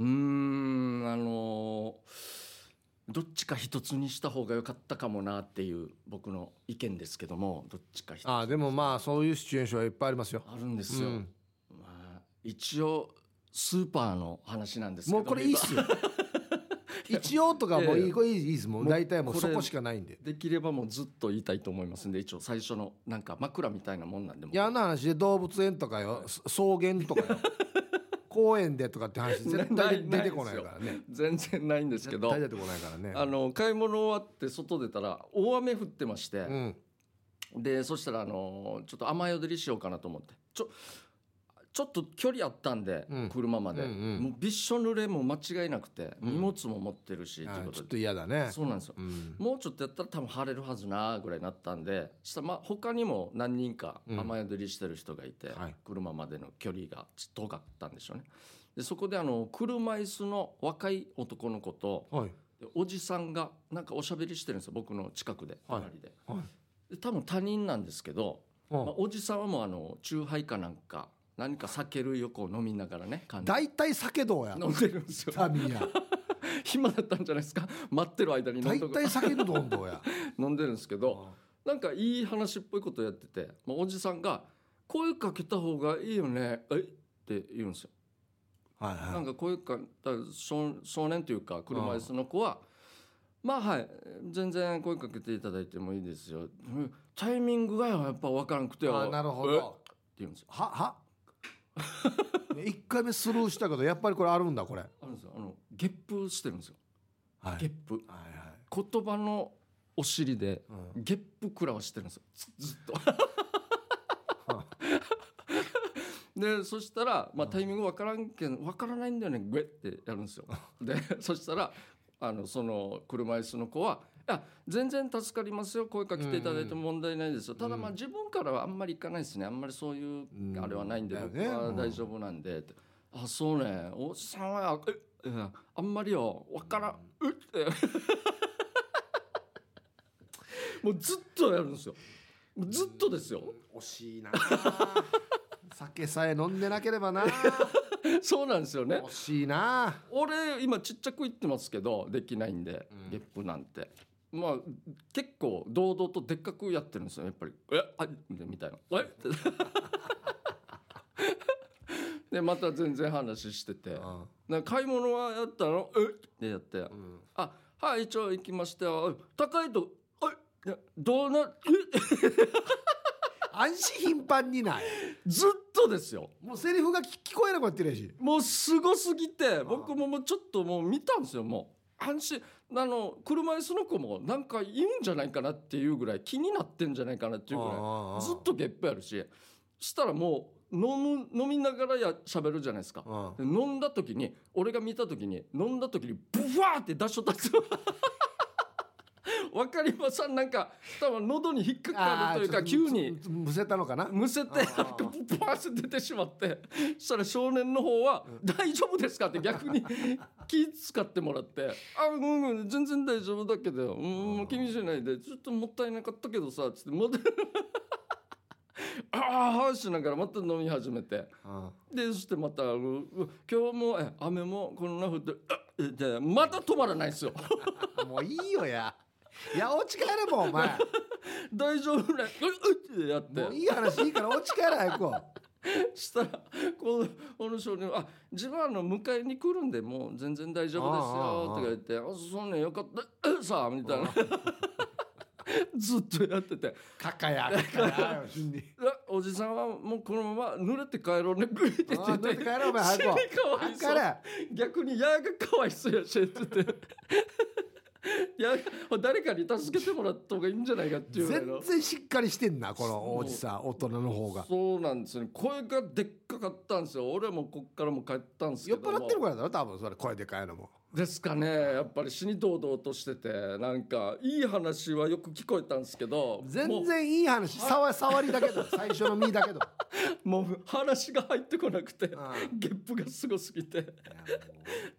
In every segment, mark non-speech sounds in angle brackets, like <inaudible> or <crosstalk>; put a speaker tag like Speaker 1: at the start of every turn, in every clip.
Speaker 1: うーんあのどっちか一つにした方が良かったかもなっていう僕の意見ですけどもどっちか一つ。
Speaker 2: ああでもまあそういうシチュエーションはいっぱいありますよ。
Speaker 1: あるんですよ、
Speaker 2: うん。
Speaker 1: まあ、一応スーパーの話なんですけど
Speaker 2: もうこれいいっすよ。一応とかもういいこれいいいいです。もう
Speaker 1: もう
Speaker 2: 大体もうそこしかないんで。
Speaker 1: できればもうずっと言いたいと思いますんで一応最初のなんか枕みたいなもんなんでも
Speaker 2: いやあんな話で動物園とかよそ草原とかよ公園でとかって話絶対出てこないからね。
Speaker 1: 全然ないんですけど
Speaker 2: 出てこないからね。
Speaker 1: あの買い物終わって外出たら大雨降ってまして、
Speaker 2: うん。
Speaker 1: でそしたらあのちょっと雨宿りしようかなと思って。ちょちょっと距離あったんで、
Speaker 2: うん。
Speaker 1: 車まで、
Speaker 2: うんうん。
Speaker 1: もうびっしょ濡れも間違いなくて、
Speaker 2: うん。
Speaker 1: 荷物も持ってるしうこと
Speaker 2: ちょっと嫌だね。
Speaker 1: そうなんですよ。
Speaker 2: うん。
Speaker 1: もうちょっとやったら多分晴れるはずなぐらいになったんでしたらまあ他にも何人か
Speaker 2: うん
Speaker 1: 雨宿りしてる人がいて、
Speaker 2: はい。
Speaker 1: 車までの距離がちょっと遠かったんでしょうね。でそこであの車椅子の若い男の子と
Speaker 2: はい。
Speaker 1: でおじさんがなんかおしゃべりしてるんですよ僕の近くで
Speaker 2: はい。
Speaker 1: 隣で,、
Speaker 2: はい。
Speaker 1: で多分他人なんですけど、
Speaker 2: うん。
Speaker 1: まあ、おじさんはもうあの酎ハイかなんか何か酒類をこう飲みながらね
Speaker 2: 大体酒どうや。
Speaker 1: 飲んでるんですよ。
Speaker 2: タミヤ <laughs>
Speaker 1: 暇だったんじゃないですか？待ってる間に
Speaker 2: 大体酒のどんどうや。<laughs>
Speaker 1: 飲んでるんですけどなんかいい話っぽいことやってて、まあ、おじさんが「声かけた方がいいよね」え？って言うんですよ。
Speaker 2: はいはい。
Speaker 1: なんか声かだ少少年というか車椅子の子は「まあはい全然声かけていただいてもいいですよ」うんタイミングがよやっぱ分からなくてよ」
Speaker 2: あなるほ
Speaker 1: え？って
Speaker 2: ど
Speaker 1: 言うんですよ。
Speaker 2: はは？<laughs> 一回目スルーしたけどやっぱりこれあるんだこれ。
Speaker 1: あるんですよ。あのゲップしてるんですよ。
Speaker 2: はい。
Speaker 1: ゲップ。
Speaker 2: はいはい。
Speaker 1: 言葉のお尻で
Speaker 2: うん。
Speaker 1: ゲップ食らわしてるんですよ。ず <laughs> ずっと。<laughs> でそしたら、まあ、タイミングわからんけんわからないんだよねグエってやるんですよ。でそしたらあのその車椅子の子は「いや全然助かりますよ。声かけていただいても問題ないですよ、ただまあ自分からはあんまり行かないですね。あんまりそういう
Speaker 2: うん。
Speaker 1: あれはないんで、僕
Speaker 2: だよね。
Speaker 1: は大丈夫なんで」って。あそうね。おじさんはええあんまりよ。わからん。うっって <laughs> もうずっとやるんですよ。ずっとですよ。
Speaker 2: 惜しいな。酒さえ飲んでなければな。<laughs>
Speaker 1: そうなんですよね。
Speaker 2: 惜しいな。
Speaker 1: 俺今ちっちゃく言ってますけどできないんで、
Speaker 2: うん。
Speaker 1: ゲップなんてまあ結構堂々とでっかくやってるんですよ。やっぱり「えあみたいな「え？<laughs> っ?」てでまた全然話してて。
Speaker 2: うん「
Speaker 1: なんか買い物はやったの?」え？っってやって。
Speaker 2: うん「
Speaker 1: あはい一応行きましたよ。高いとえ？どうな？え？<laughs>
Speaker 2: 安心頻繁にない。
Speaker 1: ずっとですよ。
Speaker 2: もうセリフが聞聞こえなくなってるやし。
Speaker 1: もうすごすぎて僕ももうちょっともう見たんですよもう。安心あの車椅子の子もなんか言うんじゃないかなっていうぐらい気になってんじゃないかなっていうぐらいずっとゲップやるししたらもう飲む飲みながらや喋るじゃないですか。飲んだ時に俺が見た時に飲んだ時にブワーって出しとったんですよ <laughs> わかりません。なんか多分喉に引っかかるというか急に。
Speaker 2: むせたのかな？
Speaker 1: むせてなんかブワーって出てしまって。そしたら少年の方は「大丈夫ですか?」って逆に <laughs> 気使ってもらって「あうんうん全然大丈夫だけどうんもう気にしないで。ちょっともったいなかったけどさ」つってまた <laughs> ああしながらまた飲み始めて。
Speaker 2: うん
Speaker 1: でそしてまた「うう今日もえ雨もこんな降ってまた止まらないですよ。
Speaker 2: もういいよや。いやお家帰れもうお前 <laughs>
Speaker 1: 大丈夫ねううってやって
Speaker 2: いい話いいからお家帰れ早く
Speaker 1: したらこのこの少年は「あ自分はあの迎えに来るんでもう全然大丈夫ですよ」とか言って「あそうねよかったえさあ」みたいなずっとやってて
Speaker 2: かかやかかや「
Speaker 1: おじさんはもうこのまま濡れて帰ろうね」グイって言って
Speaker 2: 帰れお前早く
Speaker 1: 死にかわいそう
Speaker 2: 帰れ
Speaker 1: 逆にやがかわいそうやしって言って。いや誰かに助けてもらった方がいいんじゃないかっていう
Speaker 2: 全然しっかりしてんなこのおじさん大人の方が。
Speaker 1: そうなんですよね。声がでっかかったんですよ。俺もこっからも帰ったんですけ
Speaker 2: 酔っ払ってるからだろ多分それ声でかいのも
Speaker 1: ですかね。やっぱり死に堂々としててなんかいい話はよく聞こえたんですけど
Speaker 2: 全然いい話。触触りだけど <laughs> 最初の身だけど。
Speaker 1: もう話が入ってこなくて
Speaker 2: あ
Speaker 1: ゲップがすごすぎて。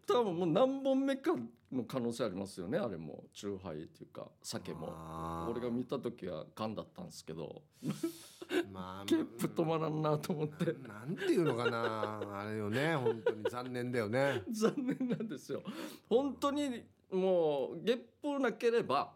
Speaker 1: 多分もう何本目かの可能性ありますよねあれも。チューハイっていうか酒も。俺が見た時は缶だったんですけど
Speaker 2: まあ
Speaker 1: ゲップ止まらんなと思って。
Speaker 2: なんていうのかな。あれよね。本当に残念だよね。<laughs>
Speaker 1: 残念なんですよ。本当にもうゲップなければ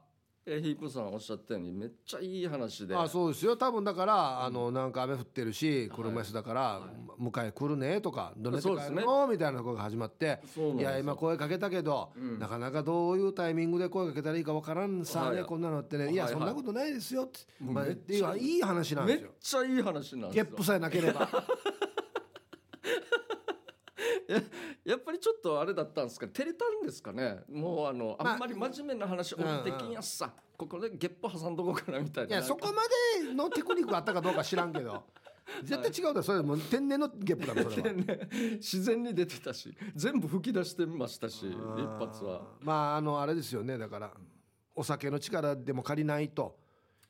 Speaker 1: えーヒープさんおっしゃったようにめっちゃいい話で。
Speaker 2: あそうですよ。多分だからあのなんか雨降ってるし
Speaker 1: はい
Speaker 2: 車椅子だから
Speaker 1: は
Speaker 2: 迎え来るねとかどねて帰るのみたいなところが始まっていや今声かけたけど
Speaker 1: うん。
Speaker 2: なかなかどういうタイミングで声かけたらいいかわからんさ
Speaker 1: はい。
Speaker 2: ねこんなのってねい
Speaker 1: はいはい。
Speaker 2: やそんなことないですよってまあ
Speaker 1: っ
Speaker 2: ていういい話なん
Speaker 1: めっ
Speaker 2: ですよ。
Speaker 1: ちゃいい話なんですよ。
Speaker 2: ゲップさえなければ <laughs> <laughs>
Speaker 1: やっぱりちょっとあれだったんですか照れたんですかね。もうあの
Speaker 2: まあ。
Speaker 1: あんまり真面目な話俺できんやっさここでゲップ挟んどこうかなみたいな。い
Speaker 2: やそこまでのテクニックがあったかどうか知らんけど。<laughs> 絶対違うだろそれもう天然のゲップだろそれは。
Speaker 1: ね自然に出てたし全部吹き出してましたし一発は。
Speaker 2: まああのあれですよね。だからお酒の力でも借りないと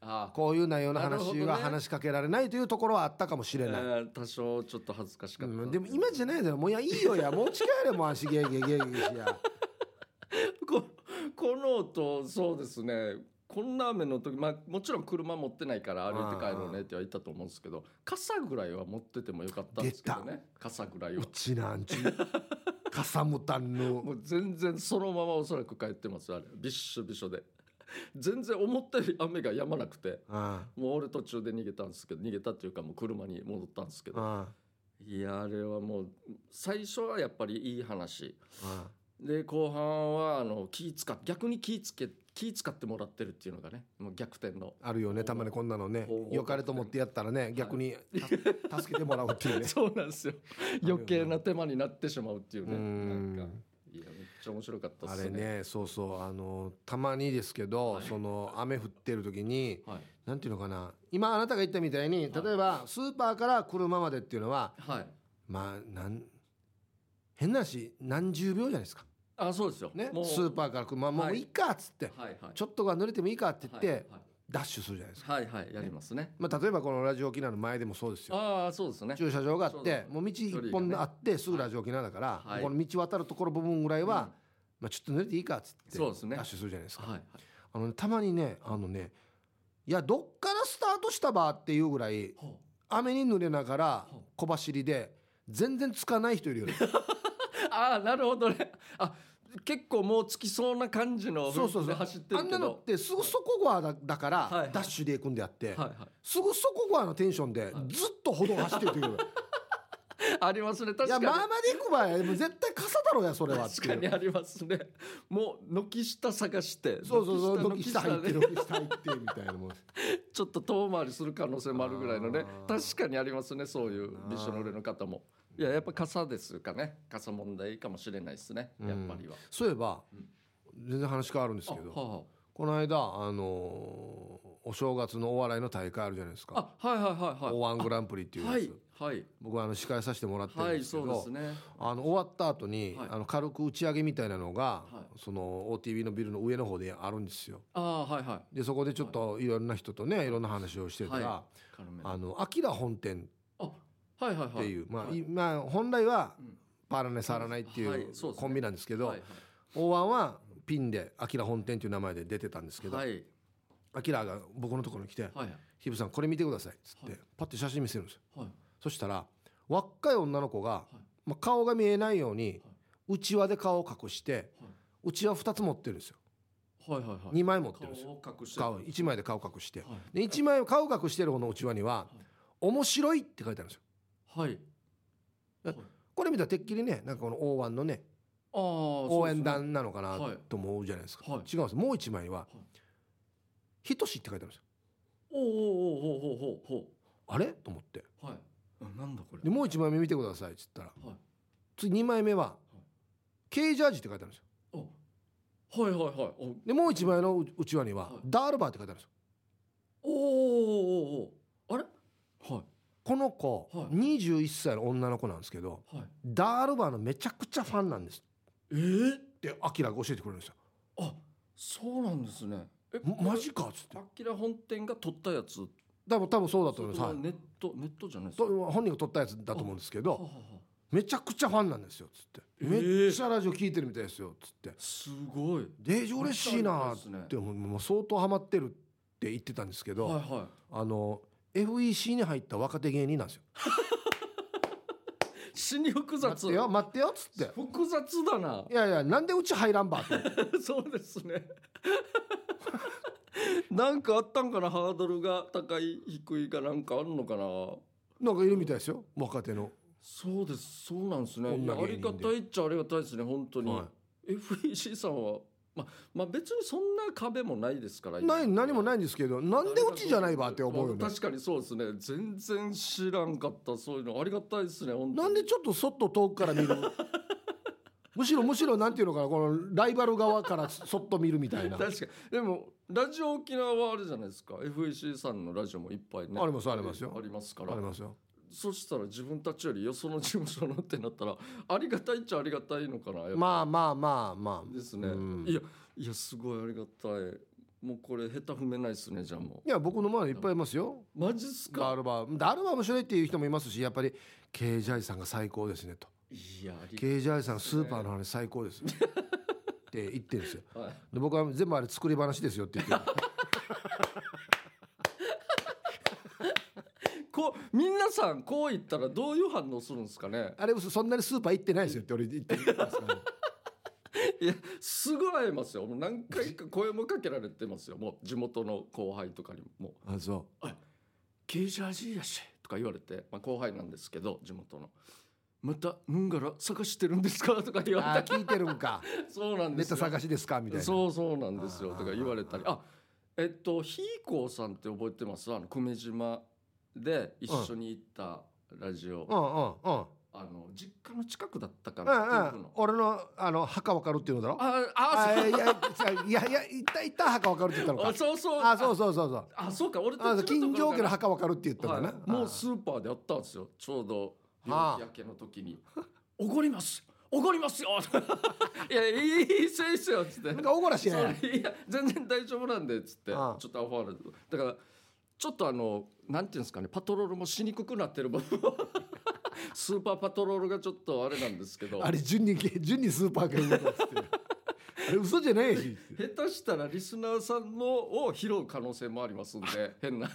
Speaker 1: あ
Speaker 2: こういう内容の話は話しかけられないというところはあったかもし
Speaker 1: え
Speaker 2: れない、
Speaker 1: ー多少ちょっと恥ずかしかった、
Speaker 2: うんでも今じゃないだろもういやいいよやもう近いれもう足ゲーゲーゲーゲーしや。<laughs>
Speaker 1: ここの音そうですね。こんな雨の時、まあ、もちろん車持ってないから歩いて帰ろうねっては言ったと思うんですけど傘ぐらいは持っててもよかったんですけどね。傘ぐらいうは
Speaker 2: ちなんち。かさむたんぬ
Speaker 1: もう全然そのままおそらく帰ってますあれ。びっしょびしょで全然思ったより雨が止まなくて
Speaker 2: あ
Speaker 1: もう俺途中で逃げたんですけど逃げたっていうかもう車に戻ったんですけど
Speaker 2: あ
Speaker 1: いやあれはもう最初はやっぱりいい話。
Speaker 2: あ
Speaker 1: で後半はあの気使っ逆に気つけ気使ってもらってるっていうのがねもう逆転の。
Speaker 2: あるよねたまにこんなのね。よかれと思ってやったらね逆にた助けてもらうっていうね。<laughs>
Speaker 1: そうなんですよ。余計な手間になってしまうっていうね。
Speaker 2: うん。
Speaker 1: なんかちゃ面白かったっ
Speaker 2: あ
Speaker 1: すね。
Speaker 2: れねそうそう。あのたまにですけど、
Speaker 1: はい。
Speaker 2: その雨降ってる時に
Speaker 1: はい。
Speaker 2: なんていうのかな。今あなたが言ったみたいに例えばスーパーから車までっていうのは
Speaker 1: はい。
Speaker 2: まあなん変な話何十秒じゃないですか。
Speaker 1: あそうですよ。
Speaker 2: ね。スーパーから車も
Speaker 1: はい。
Speaker 2: ういいかっつって、
Speaker 1: はいはい。
Speaker 2: ちょっとが濡れてもいいかって言って、
Speaker 1: はい
Speaker 2: ダッシュするじゃないですか、
Speaker 1: はいはいやりますね。
Speaker 2: まあ、例えばこのラジオ沖縄の前でもそうですよ。
Speaker 1: ああそうですね。
Speaker 2: 駐車場があってもう道一本あってすぐラジオ沖縄だから、
Speaker 1: はい。
Speaker 2: この道渡るところ部分ぐらいは、
Speaker 1: うん。
Speaker 2: まあ、ちょっと濡れていいかっつって
Speaker 1: そうですね。
Speaker 2: ダッシュするじゃないですか。
Speaker 1: はいはい。
Speaker 2: あのね、たまにねあのねいやどっからスタートしたばっていうぐらい
Speaker 1: ほ
Speaker 2: 雨に濡れながら小走りで全然つかない人いるよね。
Speaker 1: う <laughs> ああなるほどね。あ結構もうつきそうな感じの
Speaker 2: そうそうそう。
Speaker 1: で走って
Speaker 2: あんなのってすぐそこ側だだから、
Speaker 1: はいはい。
Speaker 2: ダッシュで行くんであって、
Speaker 1: はいはい。
Speaker 2: すぐそこ側のテンションでずっと歩道走ってる時いる。<laughs>
Speaker 1: ありますね。確
Speaker 2: いや
Speaker 1: かに
Speaker 2: まあまで行く場合もう絶対傘だろうやそれはっていう。
Speaker 1: 確かにありますね。もう軒下探して
Speaker 2: そうそうそう
Speaker 1: 軒
Speaker 2: 軒下入って
Speaker 1: で <laughs>
Speaker 2: 軒下入ってみたいなもん
Speaker 1: ちょっと遠回りする可能性もあるぐらいのね。
Speaker 2: あー。
Speaker 1: 確かにありますねそういうびしょ濡れの方もいややっぱ傘ですかね。傘問題かもしれないですね。やっぱりは、
Speaker 2: そういえば、全然話変わるんですけど
Speaker 1: あは
Speaker 2: この間あのーお正月のお笑いの大会あるじゃないです
Speaker 1: あ
Speaker 2: か。
Speaker 1: あはいはいはいはい。
Speaker 2: おワングランプリっていうやつ、
Speaker 1: はいはい。
Speaker 2: 僕はあの司会させてもらってるん
Speaker 1: はい
Speaker 2: ですけど、
Speaker 1: そうですね。
Speaker 2: あの終わった後に、
Speaker 1: はい。
Speaker 2: あの軽く打ち上げみたいなのが、
Speaker 1: はい。
Speaker 2: その OTV のビルの上の方であるんですよ。
Speaker 1: ああはいはい。
Speaker 2: でそこでちょっといろんな人とねい。ろんな話をしてたら、あのアキラ本店
Speaker 1: あはいはいはい。
Speaker 2: っていう、まあ、
Speaker 1: はい。
Speaker 2: いまあ本来は
Speaker 1: うん。
Speaker 2: パーラネ触らないってい
Speaker 1: はいう
Speaker 2: コンビなんですけど、
Speaker 1: はい
Speaker 2: 大湾はピンでアキラ本店っていう名前で出てたんですけど、
Speaker 1: はい。
Speaker 2: アキラが僕のところに来て
Speaker 1: はい「
Speaker 2: ヒブさんこれ見てください」っつって、
Speaker 1: はい。
Speaker 2: パッて写真見せるんですよ。
Speaker 1: はい。
Speaker 2: そしたら若い女の子が、
Speaker 1: い。
Speaker 2: まあ、顔が見えないようにうちわで顔を隠して
Speaker 1: はい。う
Speaker 2: ちわ2つ持ってるんですよ。
Speaker 1: はいはいはい。
Speaker 2: 2枚持ってるんですよ。
Speaker 1: 顔を隠して
Speaker 2: 顔1枚で顔隠して。
Speaker 1: はい。
Speaker 2: で1枚顔隠してる方のうちわには「面白い」って書いてあるんですよ
Speaker 1: はい。
Speaker 2: えこれ見たらてっきりねなんかこの大湾のね
Speaker 1: ああ
Speaker 2: 応援団なのかな
Speaker 1: はい。
Speaker 2: と思うじゃないですか、
Speaker 1: はい。
Speaker 2: 違うんですもう1枚は「ひとし」って書いてあるんですよ。
Speaker 1: おおおおおおほうほ
Speaker 2: あれ？と思って。
Speaker 1: うはい。あなんだこれ。
Speaker 2: でもう1枚目見てくださいっつったら
Speaker 1: はい。
Speaker 2: 次2枚目は「K ジャージ」って書いてあるんですよ。
Speaker 1: おはいはいはい。お
Speaker 2: でもう1枚のううちわには
Speaker 1: はい「
Speaker 2: ダールバー」って書いてあるんですよ。
Speaker 1: おーおーおーおーあれはい
Speaker 2: この子、
Speaker 1: はい。
Speaker 2: 21歳の女の子なんですけど
Speaker 1: はい。
Speaker 2: ダールバーのめちゃくちゃファンなんです。
Speaker 1: えー、
Speaker 2: ってアキラが教えてくれるんですよ。
Speaker 1: あそうなんですね。え「
Speaker 2: マジか」っつって。
Speaker 1: アキラ本店が撮ったやつ？
Speaker 2: 多分多分そうだと思います、はい。
Speaker 1: ネットネットじゃないですか？
Speaker 2: と本人が撮ったやつだと思うんですけど
Speaker 1: ははは
Speaker 2: めちゃくちゃファンなんですよっつって、
Speaker 1: えー。
Speaker 2: めっちゃラジオ聞いてるみたいですよっつって。
Speaker 1: すごい。
Speaker 2: デージ嬉しいなっ
Speaker 1: めっちゃありがたいですね。
Speaker 2: てもうもう相当ハマってるって言ってたんですけど、
Speaker 1: はいは
Speaker 2: あの FEC に入った若手芸人なんですよ。<laughs>
Speaker 1: 死に複
Speaker 2: 待
Speaker 1: 雑
Speaker 2: ってよ待ってよっつって。
Speaker 1: 複雑だな。い
Speaker 2: やいやなんでうち入らんばって <laughs>
Speaker 1: そうですね。<laughs> なんかあったんかなハードルが高い低いかなんかあるのかな。
Speaker 2: なんかいるみたいですよ若手の、
Speaker 1: そうですそうなんですね。ありがたいっちゃありがたいですね本当に、
Speaker 2: は
Speaker 1: FEC さんはまあまあ別にそんな壁もないですから
Speaker 2: い、ない何も
Speaker 1: い
Speaker 2: ないんですけどなんでうちじゃないばって思うよ。ね
Speaker 1: 確かにそうですね。全然知らんかったそういうの。ありがたいですね
Speaker 2: なんでちょっとそっと遠くから見る？<laughs> むしろむしろなんていうのかなこのライバル側からそっと見るみたいな。<laughs>
Speaker 1: 確かに。でもラジオ沖縄はあれじゃないですか。FEC さんのラジオもいっぱいね。
Speaker 2: ありますありますよ。
Speaker 1: ありますから。
Speaker 2: ありますよ
Speaker 1: そしたら自分たちよりよその事務所のってなったら <laughs> ありがたいっちゃありがたいのかな
Speaker 2: まあまあまあまあ。
Speaker 1: ですね、
Speaker 2: うん。
Speaker 1: いやいやすごいありがたい。もうこれ下手踏めないですねじゃあも
Speaker 2: いや僕の周りいっぱいいますよ。
Speaker 1: うマジっすか？
Speaker 2: ダールバー。ダールバー面白いっていう人もいますしやっぱり K ジャイさんが最高ですねと。
Speaker 1: いやあり
Speaker 2: K ジャイさんスーパーの話最高です <laughs> って言ってるんですよ。
Speaker 1: はい。
Speaker 2: で僕は全部あれ作り話ですよって言って <laughs> る
Speaker 1: こう皆さんこう言ったらどういう反応するんですかね？
Speaker 2: あれそんなにスーパー行ってないですよって俺言ってますから。ね
Speaker 1: いやすぐ会えますよ。もう何回か声もかけられてますよ。もう地元の後輩とかにも。
Speaker 2: あそ「
Speaker 1: ケージャージーやし」とか言われて、まあ、後輩なんですけど地元の「またんがら探してるんですか?」とか言
Speaker 2: うあ
Speaker 1: われて。
Speaker 2: 聞いてるんか。<laughs>
Speaker 1: そうなんですよ。
Speaker 2: ネタ探しですか？みたいな。
Speaker 1: そうそうなんですよ。とか言われたり。あえっとひーこーさんって覚えてます？あの久米島で一緒に行ったラジオ、
Speaker 2: うんうんうん。
Speaker 1: あの実家の近くだったか
Speaker 2: う
Speaker 1: な、
Speaker 2: んうん。俺のあの墓わかるっていうのだろ？
Speaker 1: ああ
Speaker 2: あいやいやいやいやいったいった墓わかるって言ったの
Speaker 1: あ
Speaker 2: か
Speaker 1: そうそう。
Speaker 2: あそうそうそうそう。
Speaker 1: あそうか。俺
Speaker 2: あ
Speaker 1: たち
Speaker 2: 金城家の
Speaker 1: の
Speaker 2: 墓わかるって言ったんだ
Speaker 1: はい、
Speaker 2: な
Speaker 1: もうスーパーであったんですよ。ちょうど
Speaker 2: はあ。
Speaker 1: 夜明けの時に「おごります。おごりますよ」<laughs> いやいいいいっすよいいっすよ」っつって。
Speaker 2: なんかおごらし
Speaker 1: そう
Speaker 2: ね
Speaker 1: いや全然大丈夫なんでっつって。ち
Speaker 2: あ。あ
Speaker 1: ょっとアファールだからちょっとあのなんていうんですかねパトロールもしにくくなってる部分 <laughs> スーパーパトロールがちょっとあれなんですけど。
Speaker 2: あれ順に順にスーパーがいいのかっつって <laughs> あれ嘘じゃないし。
Speaker 1: 下手したらリスナーさんのを拾う可能性もありますんで <laughs> 変な。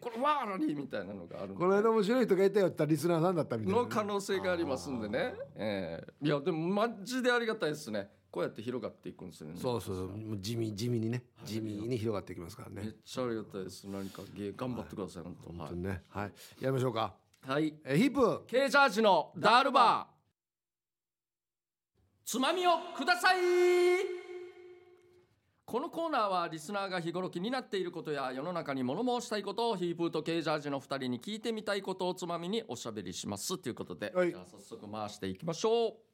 Speaker 1: これワーラリーみたいなのがある
Speaker 2: この間面白い人がいたよって言ったらリスナーさんだったみたいなね。
Speaker 1: の可能性がありますんでね、ええ。いやでもマジでありがたいですねこうやって広がっていくんですよね。
Speaker 2: そうそうそう。もう地味地味にね。地味に広がっていきますから
Speaker 1: め
Speaker 2: ね
Speaker 1: っちゃありがたいです。何か芸頑張ってください、本当。
Speaker 2: 本
Speaker 1: は
Speaker 2: 当にね。はい。やりましょうか。
Speaker 1: い、はい、
Speaker 2: えヒップ。
Speaker 1: ケージャージのダールバー。つまみをください。このコーナーはリスナーが日頃気になっていることや世の中に物申したいことをヒープーとケージャージの2人に聞いてみたいことをつまみにおしゃべりします。ということで、
Speaker 2: はい。
Speaker 1: じゃあ早速回していきましょう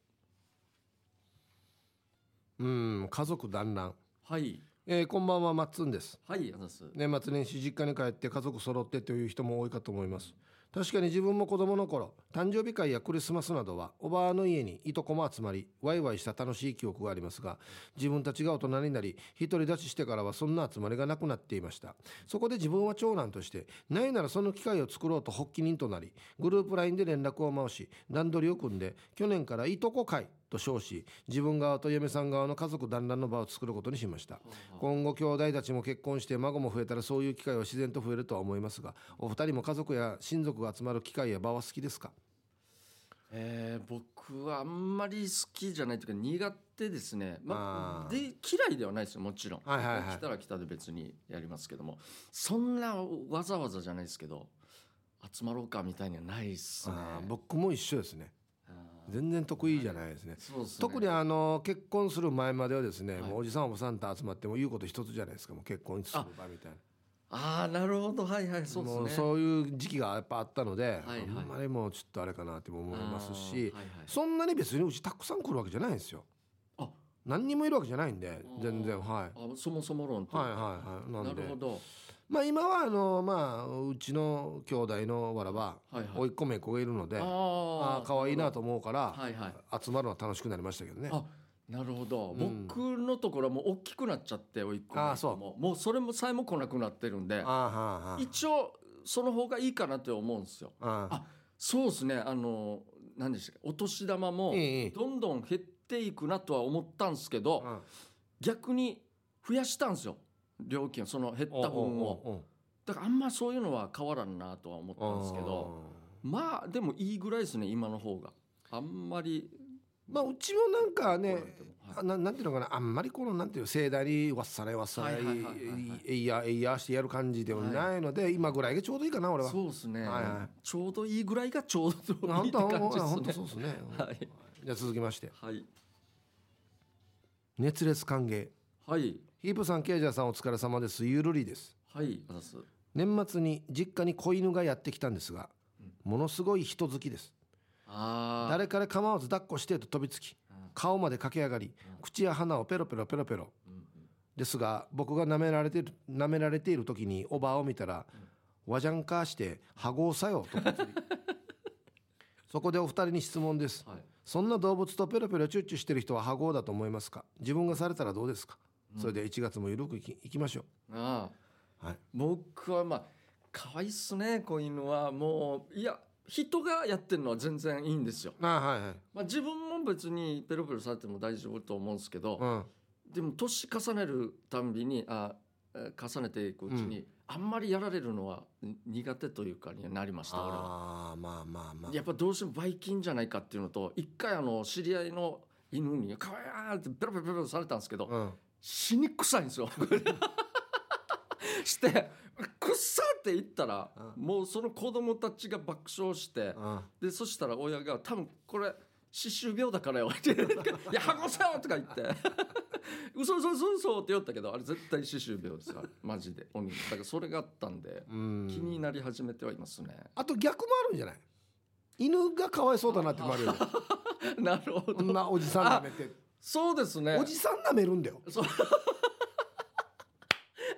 Speaker 2: うん家族団らん。
Speaker 1: はい。
Speaker 2: えーこんばんはマッツンです。
Speaker 1: はいあざっす。
Speaker 2: 年末年始実家に帰って家族揃ってという人も多いかと思います。確かに自分も子供の頃誕生日会やクリスマスなどはおばあの家にいとこも集まりワイワイした楽しい記憶がありますが自分たちが大人になり独り立ちしてからはそんな集まりがなくなっていました。そこで自分は長男としてないならその機会を作ろうと発起人となりグループ LINE で連絡を回し段取りを組んで去年からいとこ会と称し自分側と嫁さん側の家族団らんの場を作ることにしました。今後兄弟たちも結婚して孫も増えたらそういう機会は自然と増えるとは思いますがお二人も家族や親族が集まる機会や場は好きですか？
Speaker 1: えー僕はあんまり好きじゃないというか苦手ですね、まあ、で嫌いではないですよもちろん、
Speaker 2: はいはいはい。
Speaker 1: 来たら来たで別にやりますけども。そんなわざわざじゃないですけど集まろうかみたいにはないっすね。
Speaker 2: 僕も一緒ですね全然得意じゃないですね。
Speaker 1: そうですね。
Speaker 2: 特にあの結婚する前まではですね、
Speaker 1: はい。
Speaker 2: もうおじさんおばさんと集まっても言うこと一つじゃないですか。もう結婚する場みたいな。
Speaker 1: ああなるほど。はいはいそうですね。
Speaker 2: もうそういう時期がやっぱあったので、
Speaker 1: はいはい。
Speaker 2: あんまりもうちょっとあれかなっても思いますし、
Speaker 1: はいはい。
Speaker 2: そんなに別にうちたくさん来るわけじゃないんですよ。
Speaker 1: あ。
Speaker 2: 何にもいるわけじゃないんで全然。はい。
Speaker 1: あそもそも論と
Speaker 2: はいはいはい。なんで。
Speaker 1: なるほど
Speaker 2: まあ今はあのまあうちの兄弟のわらば
Speaker 1: はいはい。
Speaker 2: 甥っ子姪っ子がいるので、あ
Speaker 1: あ
Speaker 2: あ可愛いなと思うから、
Speaker 1: はいはい。
Speaker 2: 集まるのは楽しくなりましたけどね。
Speaker 1: あなるほど、
Speaker 2: うん。
Speaker 1: 僕のところはもう大きくなっちゃっておいっ子
Speaker 2: あーそう
Speaker 1: も。もうそれもさえも来なくなってるんで一応その方がいいかなって思うんですよ。
Speaker 2: あ
Speaker 1: そうですね。あの何でしたっけ？お年玉も
Speaker 2: いいいい
Speaker 1: どんどん減っていくなとは思ったんですけど
Speaker 2: うん。
Speaker 1: 逆に増やしたんですよ料金その減った分を。だからあんまそういうのは変わらんなとは思ったんですけどまあでもいいぐらいですね今の方が。あんまり
Speaker 2: まあうちもなんかね
Speaker 1: は
Speaker 2: ななんていうのかなあんまりこのなんていう盛大にわっさらいわっさらい
Speaker 1: はいはいはいはいはい。
Speaker 2: えいやえいやしてやる感じでもないので、今ぐらいがちょうどいいかな俺は。
Speaker 1: そうですね、
Speaker 2: はいは
Speaker 1: ちょうどいいぐらいがちょうどいいって感じですね。
Speaker 2: そうですね。
Speaker 1: はい。
Speaker 2: じゃあ続きまして。
Speaker 1: はい。
Speaker 2: 熱烈歓迎。
Speaker 1: はい
Speaker 2: ヒープさんケイジャーさんお疲れ様です。ゆるりです。
Speaker 1: はいあざっす。
Speaker 2: 年末に実家に子犬がやってきたんですがものすごい人好きです。
Speaker 1: あー。
Speaker 2: 誰から構わず抱っこしてと飛びつき顔まで駆け上がり口や鼻をペロペロペロペロ。ですが僕が舐められてる舐められている時におばあを見たら「わじゃんかしてハゴさよ」と。<laughs> そこでお二人に質問です。
Speaker 1: はい。
Speaker 2: そんな動物とペロペロチュッチュしてる人はハゴだと思いますか？自分がされたらどうですか、それで1月もゆるくいきいきましょ
Speaker 1: ああ。
Speaker 2: うはい。
Speaker 1: 僕はまあ可愛いっすね子犬は。もういや人がやってるのは全然いいんですよ、
Speaker 2: あはいはい。
Speaker 1: まあ、自分も別にペロペロされても大丈夫と思うんですけど、
Speaker 2: うん。
Speaker 1: でも年重ねるたんびにあえー重ねていくうちに、あんまりやられるのはに苦手というかになりました俺は。
Speaker 2: ああまあまあまあ。
Speaker 1: やっぱどうしてもバイキンじゃないかっていうのと一回あの知り合いの犬に「かわいいな」ってペロペロペロされたんですけど、
Speaker 2: うん
Speaker 1: 死に臭いんですよ。<laughs> して「くっさ!」って言ったら、
Speaker 2: う
Speaker 1: もうその子供たちが爆笑して、
Speaker 2: うん。
Speaker 1: でそしたら親が「多分これ歯周病だからよ」って「いやハゴせよ!」とか言って「<laughs> 嘘嘘嘘嘘って言ったけどあれ絶対歯周病ですよ。マジで。鬼。だからそれがあったんで、
Speaker 2: うん。
Speaker 1: 気になり始めてはいますね。
Speaker 2: あと逆もあるんじゃない？犬がかわいそうだなってもある。よ <laughs>
Speaker 1: なるほど。
Speaker 2: なおじさん舐めて
Speaker 1: そうですね。
Speaker 2: おじさん舐めるんだよ。
Speaker 1: そう。<laughs>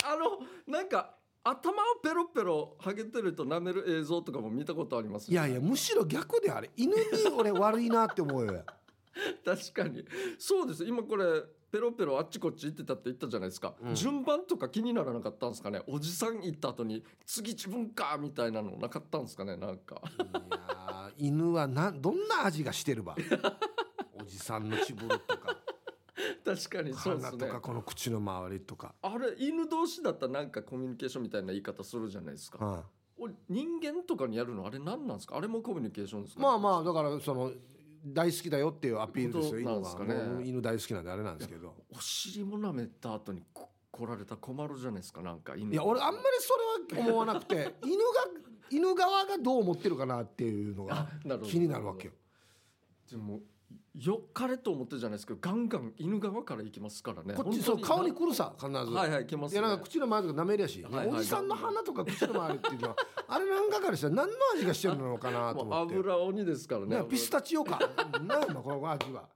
Speaker 1: あのなんか頭をペロペロハゲてると舐める映像とかも見たことあります
Speaker 2: いやいやむしろ逆であれ。犬に俺悪いなって思うよ。<laughs>
Speaker 1: 確かに。そうです。今これペロペロあっちこっち行ってたって言ったじゃないですか、
Speaker 2: うん。
Speaker 1: 順番とか気にならなかったんですかね。おじさん行った後に次自分かみたいなのなかったんですかねなんか。
Speaker 2: いやー犬はなどんな味がしてるば。お <laughs> じさんのチブルとか。<laughs>
Speaker 1: 確かにそうですね。
Speaker 2: 鼻とかこの口の周りとか、
Speaker 1: あれ犬同士だったらなんかコミュニケーションみたいな言い方するじゃないですか、
Speaker 2: うん。
Speaker 1: お人間とかにやるのあれ何なんですか？あれもコミュニケーションですか、
Speaker 2: まあまあだからその大好きだよっていうアピールですよ犬は。
Speaker 1: ことなんですかね。
Speaker 2: もう犬大好きなんであれなんですけど。
Speaker 1: お尻も舐めた後にこ来られたら困るじゃないですかなんか犬。
Speaker 2: いや俺あんまりそれは思わなくて <laughs> 犬が犬側がどう思ってるかなっていうのが
Speaker 1: あなるほど
Speaker 2: 気になるわけよ。
Speaker 1: でもよかれと思ってるじゃないですけどガンガン犬側から行きますからね。
Speaker 2: こっちそう顔に来るさ必ず、
Speaker 1: はいはい来ますね。
Speaker 2: いやなんか口の周りとか舐めるやし、
Speaker 1: はいはい。
Speaker 2: おじさんの鼻とか口の周りっていうのは <laughs> あれなんかからしたら何の味がしてるのかなと思って。
Speaker 1: 油鬼ですからね。
Speaker 2: ねピスタチオか。何のこの味は。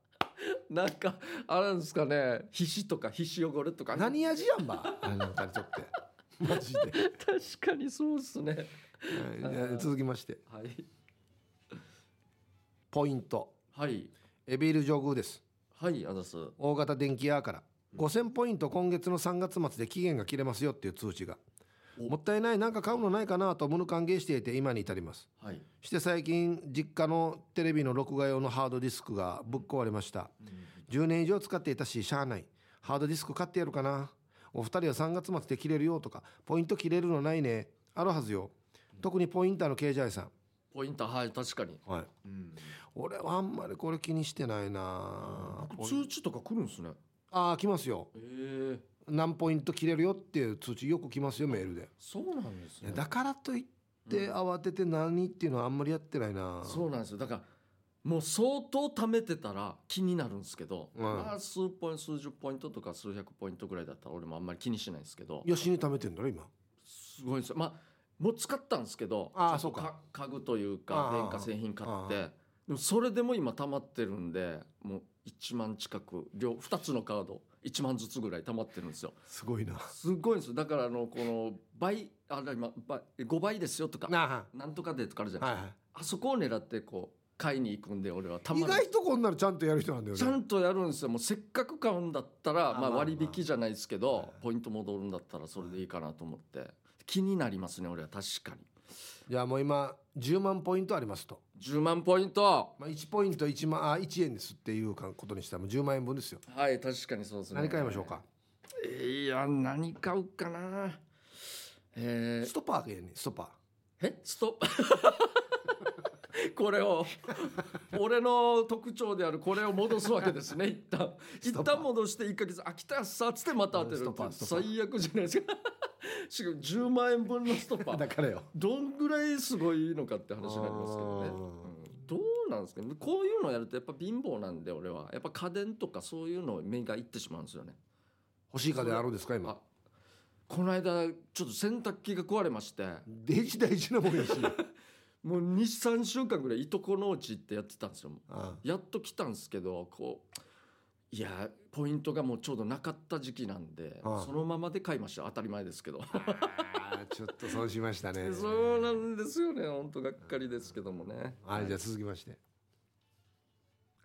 Speaker 1: なんかあれなんですかね。皮脂とか皮脂汚れとか。
Speaker 2: 何味やんば。あれなんかにとって。マジで、
Speaker 1: 確かにそうですね。
Speaker 2: はい続きまして。
Speaker 1: はい。
Speaker 2: ポイント。
Speaker 1: はい
Speaker 2: エビール上宮です。
Speaker 1: はいあざっす。
Speaker 2: 大型電気屋から5000ポイント今月の3月末で期限が切れますよっていう通知が。
Speaker 1: お。
Speaker 2: もったいないなんか買うのないかなと無歓迎していて今に至ります。
Speaker 1: はい、
Speaker 2: して最近実家のテレビの録画用のハードディスクがぶっ壊れました。10年以上使っていたししゃあない。ハードディスク買ってやるかな。お二人は3月末で切れるよとかポイント切れるのないね。あるはずよ。特にポインターのケイジャイさん。
Speaker 1: ポイントはい確かに、
Speaker 2: はい。
Speaker 1: うん、
Speaker 2: 俺はあんまりこれ気にしてないな。
Speaker 1: 通知とか来るんですね。
Speaker 2: ああ来ますよ。
Speaker 1: ええ。
Speaker 2: 何ポイント切れるよっていう通知よく来ますよメールで。
Speaker 1: そうなんですね。
Speaker 2: だからといって慌てて何っていうのはあんまりやってないな。
Speaker 1: そうなんですよ。だからもう相当貯めてたら気になるんですけど、
Speaker 2: うん。
Speaker 1: まあ数ポイント数十ポイントとか数百ポイントぐらいだったら俺もあんまり気にしないですけど。
Speaker 2: よしに貯めてんだろ今。
Speaker 1: すごいです。よまあもう使ったんですけど
Speaker 2: あそうか。
Speaker 1: 家具というか電化製品買ってでもそれでも今溜まってるんでもう1万近く両2つのカード1万ずつぐらい溜まってるんですよ。
Speaker 2: すごいな。
Speaker 1: すごいんですよ。だからあのこの倍あれ今倍5倍ですよとか
Speaker 2: な
Speaker 1: なんとかでとかあるじゃ
Speaker 2: あ、
Speaker 1: ないですか、
Speaker 2: はいはい。
Speaker 1: あそこを狙ってこう買いに行くんで俺はたま
Speaker 2: 意
Speaker 1: に
Speaker 2: 外とこんなのちゃんとやる人なんだよね。
Speaker 1: ちゃんとやるんですよ。もうせっかく買うんだったらまあ割引じゃないですけど、
Speaker 2: はい。
Speaker 1: ポイント戻るんだったらそれでいいかなと思って。気になりますね俺は確かに
Speaker 2: じゃあもう今10万ポイントありますと、
Speaker 1: 10万ポイント。は
Speaker 2: まあ、1ポイント1万あ1円ですっていうかことにしたらもう10万円分ですよ。
Speaker 1: い確かにそうですね。
Speaker 2: 何買いましょうか？
Speaker 1: いや何買うかな。え
Speaker 2: ストッパーがいいねストッパー。
Speaker 1: ー、え？スト <laughs> これを。<laughs> 俺の特徴であるこれを戻すわけですね。一旦。一旦戻して1ヶ月「あ来たやっさ」っつってまた当てる。最悪じゃないですか。<laughs> しかも10万円分のストッパー。<laughs>
Speaker 2: だからよ。
Speaker 1: どんぐらいすごいのかって話になりますけどね、うん。どうなんですか？ねこういうのやるとやっぱ貧乏なんで俺は。やっぱ家電とかそういうの目がいってしまうんですよね。
Speaker 2: 欲しい家電あるんですか今？
Speaker 1: あこの間ちょっと洗濯機が壊れまして。
Speaker 2: 大事大事なもんやし
Speaker 1: もう23週間ぐらいいとこのうちってやってたんですよ。
Speaker 2: あ
Speaker 1: やっと来たんですけどこういやポイントがもうちょうどなかった時期なんで
Speaker 2: ああ。
Speaker 1: そのままで買いました当たり前ですけど。
Speaker 2: あちょっと損しましたね。<laughs>
Speaker 1: そうなんですよね。本当がっかりですけどもね。
Speaker 2: はい。じゃあ続きまして。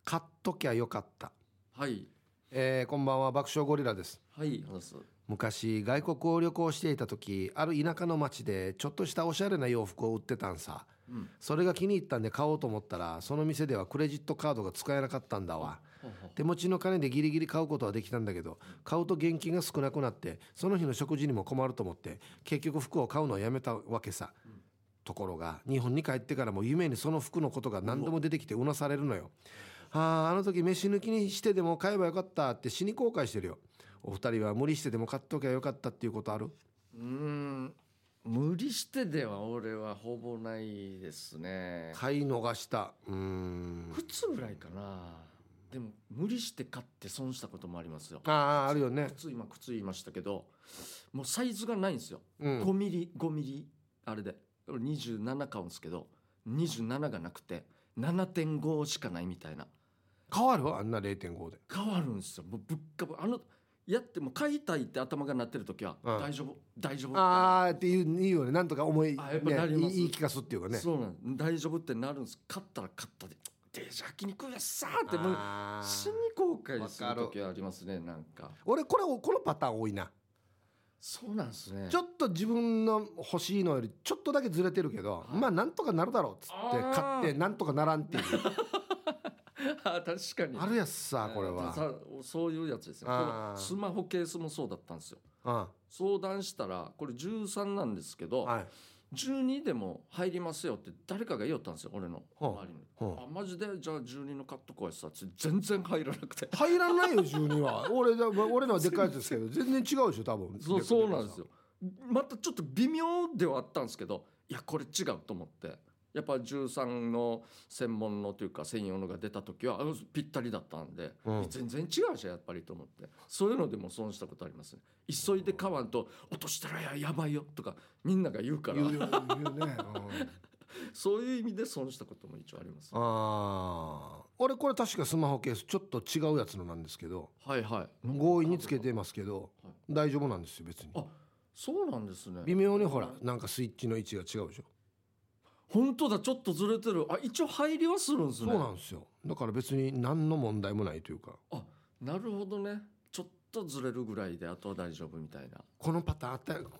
Speaker 2: 買っときゃよかった。
Speaker 1: はい。
Speaker 2: えーこんばんは。爆笑ゴリラです。
Speaker 1: はい話す。
Speaker 2: 昔外国を旅行していた時ある田舎の町でちょっとしたおしゃれな洋服を売ってたんさ
Speaker 1: うん。
Speaker 2: それが気に入ったんで買おうと思ったらその店ではクレジットカードが使えなかったんだわ。手持ちの金でギリギリ買うことはできたんだけど買うと現金が少なくなってその日の食事にも困ると思って結局服を買うのをやめたわけさ、ところが日本に帰ってからも夢にその服のことが何度も出てきてうなされるのよ。あああの時飯抜きにしてでも買えばよかったって死に後悔してるよ。お二人は無理してでも買っときゃよかったっていうことある？
Speaker 1: うーん無理してでは俺はほぼないですね。
Speaker 2: 買い逃した。うーん。
Speaker 1: 靴ぐらいかな。でも無理して買って損したこともありますよ。
Speaker 2: あああるよね。
Speaker 1: 靴今靴言いましたけどもうサイズがないんですよ、
Speaker 2: うん。
Speaker 1: 5ミリ5ミリあれで。俺27買うんですけど27がなくて7.5しかないみたいな。
Speaker 2: 変わる？あんな0.5で。
Speaker 1: 変わるんですよ。もうぶっかぶあのやっても買いたいって頭が鳴ってる時は
Speaker 2: うん。
Speaker 1: 大丈夫、大丈夫
Speaker 2: ああっていういいよね。なんとか思い、
Speaker 1: あやっぱなり
Speaker 2: い聞かすっていうかね。
Speaker 1: そうなん大丈夫ってなるんです。買ったら買ったでデージ焼肉やっさーってもう
Speaker 2: あー
Speaker 1: 死に後悔する時ありますねなんか。
Speaker 2: 俺これこのパターン多いな。
Speaker 1: そうなんですね。
Speaker 2: ちょっと自分の欲しいのよりちょっとだけずれてるけど、
Speaker 1: はい。
Speaker 2: まあなんとかなるだろうっつって
Speaker 1: あー
Speaker 2: 買ってなんとかならんっていう。
Speaker 1: あ <laughs> 確かに。
Speaker 2: あるやつさこれは。
Speaker 1: さそういうやつですよ。こ
Speaker 2: あー。
Speaker 1: のスマホケースもそうだったんですよ。
Speaker 2: あ
Speaker 1: 相談したらこれ13なんですけど、
Speaker 2: はい。
Speaker 1: 12でも入りますよって誰かが言おったんですよ俺の周りに。あマジで？じゃあ12のカットこいさって。全然入らなくて。
Speaker 2: 入らないよ12は。俺だ俺のはでかいやつですけど全然違うでしょ多分。
Speaker 1: そうそうなんですよ。またちょっと微妙ではあったんですけどいやこれ違うと思ってやっぱ13の専門のというか専用のが出た時はあのぴったりだったんで、
Speaker 2: うん。
Speaker 1: 全然違うしやっぱりと思って。そういうのでも損したことありますね。急いで買わんと落としたらややばいよとかみんなが言うから。
Speaker 2: 言うね、<laughs> うん。
Speaker 1: そういう意味で損したことも一応あります。
Speaker 2: ああ俺これ確かスマホケースちょっと違うやつのなんですけど
Speaker 1: はいはい。
Speaker 2: 強引につけてますけど
Speaker 1: はい。
Speaker 2: 大丈夫なんですよ別に。
Speaker 1: あそうなんですね。
Speaker 2: 微妙にほらなんかスイッチの位置が違うでしょ
Speaker 1: 本当だちょっとずれてる。あ一応入りはするんですね。
Speaker 2: そうなんですよ。だから別に何の問題もないというか。
Speaker 1: あなるほどね。ちょっとずれるぐらいであとは大丈夫みたいな。
Speaker 2: このパターンあったよ。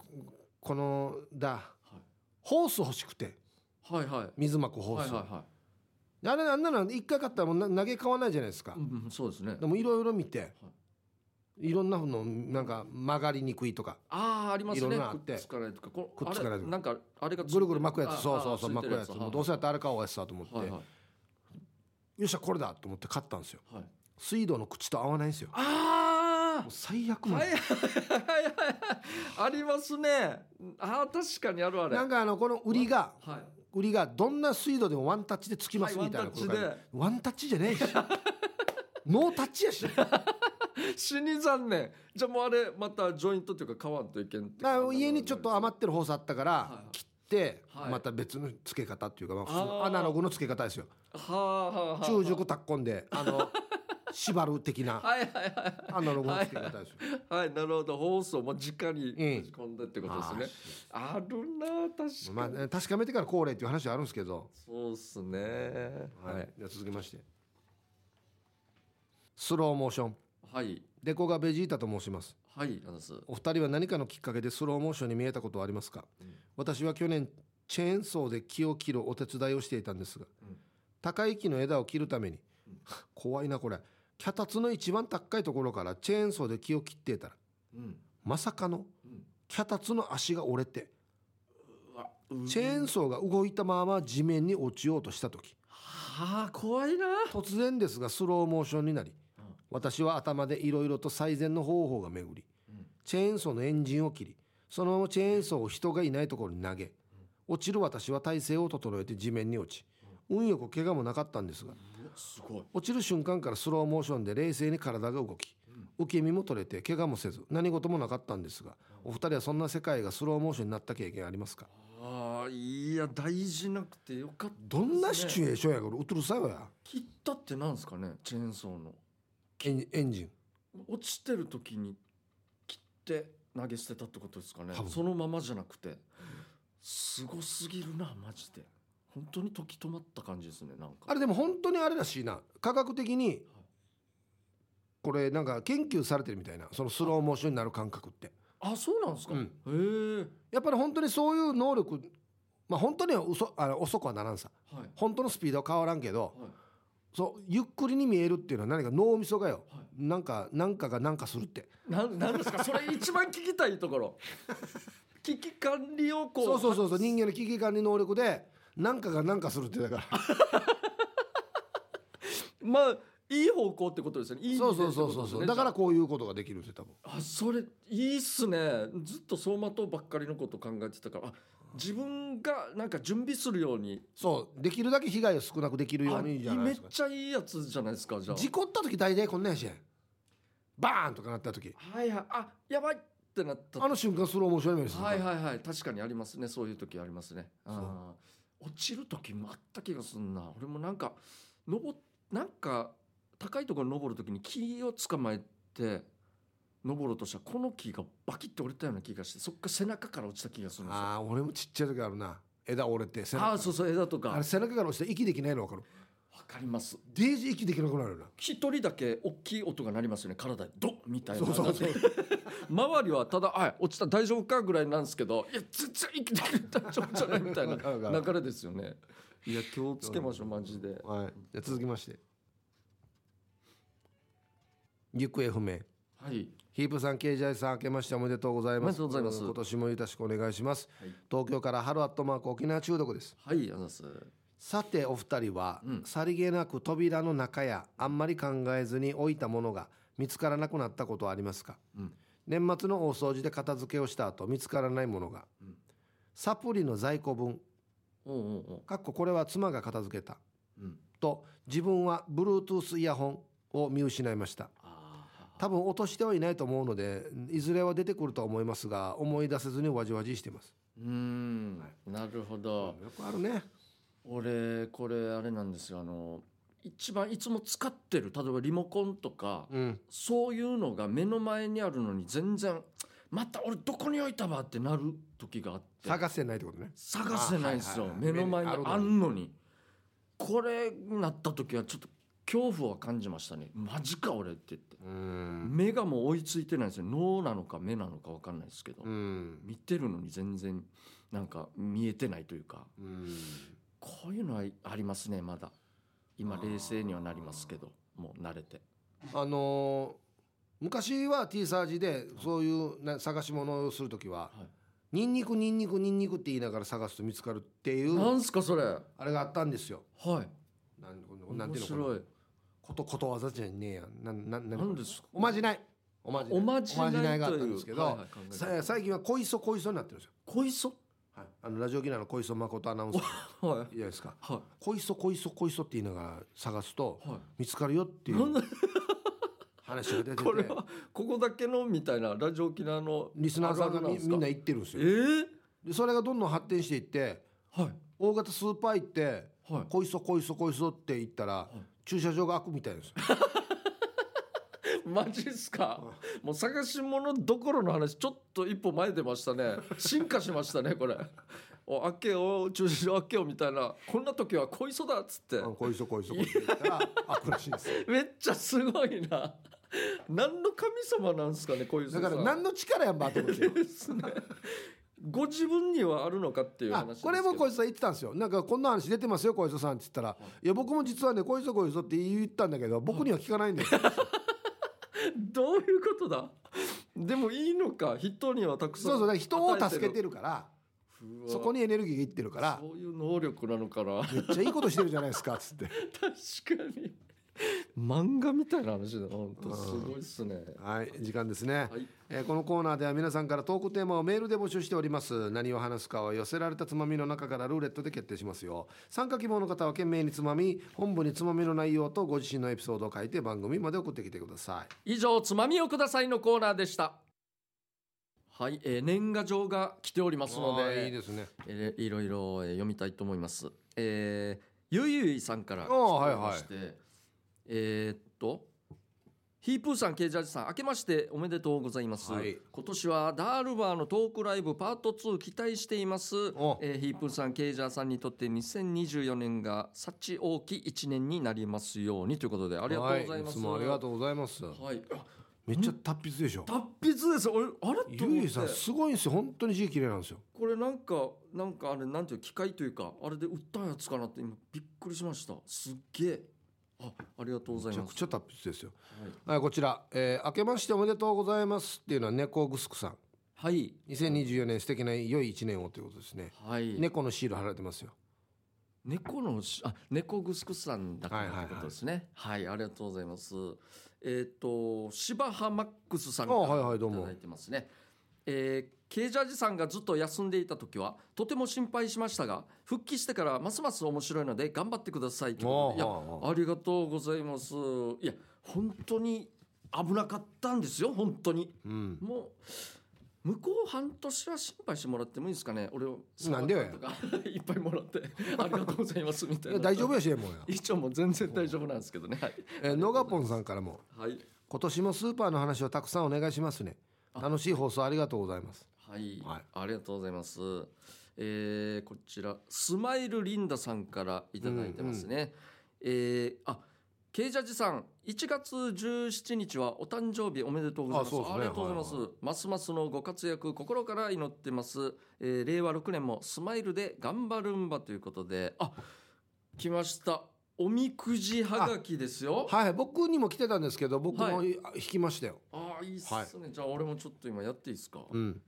Speaker 2: このだ。
Speaker 1: はい。
Speaker 2: ホース欲しくて。
Speaker 1: はいはい。
Speaker 2: 水まくホース、
Speaker 1: はいはいは
Speaker 2: あれあんなの一回買ったらもうな投げ買わないじゃないですか。
Speaker 1: い、うんうん、そうですね。
Speaker 2: でもいろいろ見て、い、ろんなのなんか曲がりにくいとか。
Speaker 1: あああります
Speaker 2: いろ
Speaker 1: ね
Speaker 2: んなのあって。
Speaker 1: くっつかないとか。こ
Speaker 2: くっつかないとか。
Speaker 1: なんかあれが
Speaker 2: ぐるぐる巻くや
Speaker 1: あ
Speaker 2: つそうそうそう
Speaker 1: あ
Speaker 2: 巻くやつ。もうどうせやったらあれ買おうやつだと思って、
Speaker 1: はいはい。
Speaker 2: よっしゃこれだと思って買ったんですよ。
Speaker 1: はい。
Speaker 2: 水道の口と合わないんですよ。
Speaker 1: あ
Speaker 2: もう最悪なの
Speaker 1: あはいはいはいはい。ありますね。ああ確かにあるあれ。
Speaker 2: なんかあのこの売りが
Speaker 1: はい。
Speaker 2: 売りがどんな水道でもワンタッチでつきますみたいな
Speaker 1: ワンタッチ
Speaker 2: じゃねえしノータッチやし <laughs>
Speaker 1: 死に残念。じゃあもうあれまたジョイントっていうか買わんといけんって
Speaker 2: だから家にちょっと余ってるホースあったから
Speaker 1: はい
Speaker 2: 切って
Speaker 1: はい。
Speaker 2: また別の付け方っていうかまあ普通
Speaker 1: あー。
Speaker 2: のアナログの付け方ですよ。
Speaker 1: はあはあはあ
Speaker 2: 中熟タッコンであの <laughs> 縛る的な
Speaker 1: はいはいはい。
Speaker 2: アナログの付け方ですよ。
Speaker 1: はいなるほど。放送も直に
Speaker 2: うん。
Speaker 1: 打ち込んでってことですね、あるな確かに、
Speaker 2: まあね確かめてから高齢っていう話はあるんですけど。
Speaker 1: そうっすね。
Speaker 2: はい。じゃあ続きまして。スローモーション
Speaker 1: はい。
Speaker 2: デコがベジータと申します。
Speaker 1: はい
Speaker 2: お二人は何かのきっかけでスローモーションに見えたことはありますか、
Speaker 1: うん。
Speaker 2: 私は去年チェーンソーで木を切るお手伝いをしていたんですが、
Speaker 1: うん。
Speaker 2: 高い木の枝を切るために、<laughs> 怖いなこれ。脚立の一番高いところからチェーンソーで木を切っていたら
Speaker 1: うん。
Speaker 2: まさかの
Speaker 1: うん。
Speaker 2: 脚立の足が折れてチェーンソーが動いたまま地面に落ちようとした時。
Speaker 1: はあ怖いな。
Speaker 2: 突然ですがスローモーションになり
Speaker 1: うん
Speaker 2: 私は頭でいろいろと最善の方法が巡り
Speaker 1: うん。
Speaker 2: チェーンソーのエンジンを切りそのままチェーンソーを人がいないところに投げ落ちる私は体勢を整えて地面に落ち運よく怪我もなかったんですが
Speaker 1: すごい。
Speaker 2: 落ちる瞬間からスローモーションで冷静に体が動き受け身も取れて怪我もせず何事もなかったんですがお二人はそんな世界がスローモーションになった経験ありますか？
Speaker 1: ああいや大事なくてよかった
Speaker 2: どんなシチュ
Speaker 1: エー
Speaker 2: ションやからうとるさよや。
Speaker 1: 切ったってなんですかねチェーンソーの
Speaker 2: エンエンジン。
Speaker 1: 落ちてる時に切って投げ捨てたってことですかね。
Speaker 2: 多分。
Speaker 1: そのままじゃなくて。すごすぎるなマジで。本当に時止まった感じですねなんか。
Speaker 2: あれでも本当にあれらしいな。科学的にこれなんか研究されてるみたいな。そのスローモーションになる感覚って。
Speaker 1: あそうなんですか、
Speaker 2: うん。
Speaker 1: へえ。
Speaker 2: やっぱり本当にそういう能力まあ本当には嘘あの遅くはならんさ。
Speaker 1: はい。
Speaker 2: 本当のスピードは変わらんけど
Speaker 1: はい
Speaker 2: そうゆっくりに見えるっていうのは何か脳みそがよ。
Speaker 1: は
Speaker 2: なんかなんかがなんかするって。
Speaker 1: なんなんですか？それ一番聞きたいところ。<laughs> 危機管理をこう。
Speaker 2: そうそうそうそう。人間の危機管理能力でなんかがなんかするってだから。<laughs>
Speaker 1: まあいい方向ってことですよね。いい
Speaker 2: そうそうそう。そうそうだからこういうことができるんですよ多分。
Speaker 1: あそれいいっすね。ずっと走馬灯ばっかりのこと考えてたから。あ自分がなんか準備するように。
Speaker 2: そう。できるだけ被害を少なくできるよ
Speaker 1: あ
Speaker 2: うにじゃない
Speaker 1: めっ
Speaker 2: ですか。
Speaker 1: ちゃいいやつじゃないですかじゃあ。
Speaker 2: 事故った時大体こんなんやし。バーンとかなった時。
Speaker 1: はいはい。あやばいってなった
Speaker 2: あの瞬間スローモーションに見えるんですよ
Speaker 1: はいはいはい。確かにありますね。そういう時ありますね。あー。落ちる時もあった気がすんな。俺もなんか登なんか高いところに登る時に木を捕まえて登ろうとしたらこの木がバキッて折れたような気がしてそっから背中から落ちた気がするんですよ。
Speaker 2: ああ俺もちっちゃい時あるな。枝折れて背中
Speaker 1: ああそうそう枝とか。
Speaker 2: あれ背中から落ちて息できないの分かる？
Speaker 1: わかります。
Speaker 2: デージ息できなくなるよな。
Speaker 1: 一人だけ大きい音が鳴りますよね体で。ドッみたいな。
Speaker 2: そうそうそう。<laughs>
Speaker 1: 周りはただ「あ落ちた大丈夫か?」ぐらいなんですけど「いや全然生きてる大丈夫じゃない」みたいな流れですよね。いや気をつけましょうマジで。
Speaker 2: はい。じゃあ続きまして行方不明。
Speaker 1: はい。
Speaker 2: ヒープさん、ケイジャイさん、明けましておめでとうございます。
Speaker 1: おめでとうございます。
Speaker 2: 今年もよろしくお願いします。
Speaker 1: はい。
Speaker 2: 東京から春アットマーク沖縄中毒です。
Speaker 1: はいあす
Speaker 2: さて、お二人は、
Speaker 1: うん。
Speaker 2: さりげなく扉の中やあんまり考えずに置いたものが見つからなくなったことはありますか、
Speaker 1: うん。
Speaker 2: 年末の大掃除で片付けをした後見つからないものが、
Speaker 1: うん。
Speaker 2: サプリの在庫分。かっここれは妻が片付けた。
Speaker 1: うん。
Speaker 2: と自分は Bluetooth イヤホンを見失いました。
Speaker 1: あ
Speaker 2: 多分落としてはいないと思うのでいずれは出てくるとは思いますが思い出せずにわじわじしています。
Speaker 1: ーうーん。なるほど。
Speaker 2: よくあるね。
Speaker 1: 俺これあれなんですよ。あの一番いつも使ってる例えばリモコンとか
Speaker 2: うん。
Speaker 1: そういうのが目の前にあるのに全然また俺どこに置いたばってなる時があって。
Speaker 2: 探せないってことね。
Speaker 1: 探せないんですよ。
Speaker 2: あはいはいはい
Speaker 1: 目の前に
Speaker 2: あ
Speaker 1: あんのに。これになった時はちょっと恐怖は感じましたね。マジか俺って言って。
Speaker 2: うん。
Speaker 1: 目がもう追いついてないんですよ。脳なのか目なのか分かんないですけど、
Speaker 2: うん。
Speaker 1: 見てるのに全然なんか見えてないというか。
Speaker 2: うん。
Speaker 1: こういうのはありますねまだ。今冷静にはなりますけど。もう慣れて。
Speaker 2: あのー昔は T サージでそういうな探し物をする時は
Speaker 1: はい「
Speaker 2: ニンニクニンニクニンニク」って言いながら探すと見つかるってい
Speaker 1: な
Speaker 2: うん
Speaker 1: すかそれは
Speaker 2: あれがあったんですよ
Speaker 1: い
Speaker 2: なんなんて
Speaker 1: 面
Speaker 2: いうのかな
Speaker 1: 白い
Speaker 2: ことことわざじゃねえや。んなんなんなん
Speaker 1: 何ですか？
Speaker 2: おまじない。おまじない。
Speaker 1: おまじない
Speaker 2: じないがあったんですけど、
Speaker 1: はいはい
Speaker 2: 最近は小磯小磯になってるんですよ、
Speaker 1: 小磯？
Speaker 2: はい、あのラジオギナの小磯誠アナウンサー。
Speaker 1: はい。
Speaker 2: いいですか。
Speaker 1: は
Speaker 2: 小磯小磯小磯って言いながら探すと
Speaker 1: い。は
Speaker 2: 見つかるよっていう
Speaker 1: で？<laughs>
Speaker 2: 話が出てて。
Speaker 1: これはここだけのみたいなラジオ沖縄の
Speaker 2: リスナーさんがみみんな言ってるんです
Speaker 1: え
Speaker 2: よ
Speaker 1: ー、
Speaker 2: でそれがどんどん発展していって
Speaker 1: はい。
Speaker 2: 大型スーパー行って
Speaker 1: はい「
Speaker 2: 小磯小磯小磯」って言ったら駐車場が開くみたいです。よ
Speaker 1: マジっすか？もう探し物どころの話ちょっと一歩前出ましたね。進化しましたねこれ。お開けよ駐車場開けよみたいな。こんな時は小磯だっつって。
Speaker 2: うん小磯小磯小磯ったら開くらしいですよ。
Speaker 1: めっちゃすごいな。何の神様なんですかね小磯さん。
Speaker 2: だから何の力やんばって思って
Speaker 1: ですねご自分にはあるのかっていう
Speaker 2: あ
Speaker 1: 話
Speaker 2: これも小磯さん言ってたんですよ。なんかこんな話出てますよ小磯さんって言ったら「い。や僕も実はね小磯小磯って言ったんだけど僕には聞かないんですよ」<laughs>
Speaker 1: どういうことだ？でもいいのか人にはたくさん
Speaker 2: そうそうだから人を助け
Speaker 1: る
Speaker 2: てるから。そこにエネルギーがいってるから。
Speaker 1: そういう能力なのかな。
Speaker 2: めっちゃいいことしてるじゃないですかっつって。<laughs>
Speaker 1: 確かに漫画みたいな話だ本当すごいっすね。
Speaker 2: はい時間ですね、
Speaker 1: はい。
Speaker 2: えーこのコーナーでは皆さんからトークテーマをメールで募集しております。何を話すかは寄せられたつまみの中からルーレットで決定しますよ。参加希望の方は懸命につまみ本部につまみの内容とご自身のエピソードを書いて番組まで送ってきてください。
Speaker 1: 以上つまみをくださいのコーナーでした。はい、えー年賀状が来ておりますので
Speaker 2: いいですね。
Speaker 1: えーいろいろえー読みたいと思います。えーゆいゆいさんからお
Speaker 2: はいは
Speaker 1: まして、えーっとヒープーさん、ケイジャージさん、明けましておめでとうございます。
Speaker 2: はい
Speaker 1: 今年はダールバーのトークライブパート2期待しています。
Speaker 2: お
Speaker 1: えーヒープーさん、ケイジャーさんにとって2024年が幸大きい1年になりますようにということでありがとうございます。
Speaker 2: はい、ありがとうございます
Speaker 1: はい。あ
Speaker 2: めっちゃ達筆でしょ
Speaker 1: 達筆です。俺あれと思
Speaker 2: さんすごいんですよ本当に字綺麗なんですよ
Speaker 1: これなんかなんかあれなんていう機械というかあれで売ったやつかなって今びっくりしました。すっげえ。あありがとうございます。
Speaker 2: めちゃくちゃ達筆ですよ
Speaker 1: はい
Speaker 2: はいこちら、えー明けましておめでとうございますっていうのは猫グスクさん
Speaker 1: はい。
Speaker 2: 2024年素敵な良い一年をということですね
Speaker 1: はい。
Speaker 2: 猫のシール貼られてますよ
Speaker 1: 猫のしあ猫グスクさんだからということですね。はい、ありがとうございます。えっ、と芝ハマックスさんか
Speaker 2: あはいはいどうも
Speaker 1: らいただいてますね。えーケージャージさんがずっと休んでいた時はとても心配しましたが復帰してからますます面白いので頑張ってくださいということでいや
Speaker 2: あ
Speaker 1: りがとうございます。いや本当に危なかったんですよ本当に。
Speaker 2: うん。
Speaker 1: もう向こう半年は心配してもらってもいいですかね。俺を
Speaker 2: なんでよ。<laughs>
Speaker 1: いっぱいもらって。ありがとうございますみたいな。
Speaker 2: 大丈夫やしもうや、
Speaker 1: 一応もう全然大丈夫なんですけどね。はい、
Speaker 2: えー、ノガポンさんからも
Speaker 1: はい。
Speaker 2: 今年もスーパーの話をたくさんお願いしますね。楽しい放送ありがとうございます
Speaker 1: はい、
Speaker 2: はい。
Speaker 1: ありがとうございます。えーこちらスマイルリンダさんからいただいてますね。えーあケイジャージさん1月17日はお誕生日おめでとうございます。
Speaker 2: あね。
Speaker 1: りがとうございます、
Speaker 2: はい
Speaker 1: ますますのご活躍心から祈ってます、えー令和6年もスマイルで頑張るんばということで。あ来ました。おみくじはがきですよ。
Speaker 2: はい僕にも来てたんですけど僕も
Speaker 1: は
Speaker 2: 引きましたよ、
Speaker 1: ああいいっすね、じゃあ俺もちょっと今やっていいですか、
Speaker 2: うん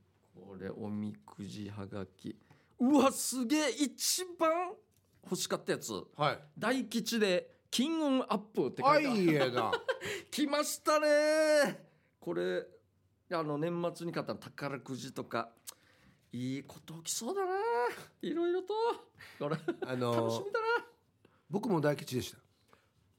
Speaker 1: これおみくじはがき。うわすげえ一番欲しかったやつ。
Speaker 2: はい。
Speaker 1: 大吉で金運アップって書
Speaker 2: あ
Speaker 1: いてある。
Speaker 2: いいえな <laughs>
Speaker 1: 来ましたね。これあの年末に買った宝くじとか。いいこと起きそうだな。いろいろと。これ
Speaker 2: あの
Speaker 1: 楽しみだな。
Speaker 2: 僕も大吉でした。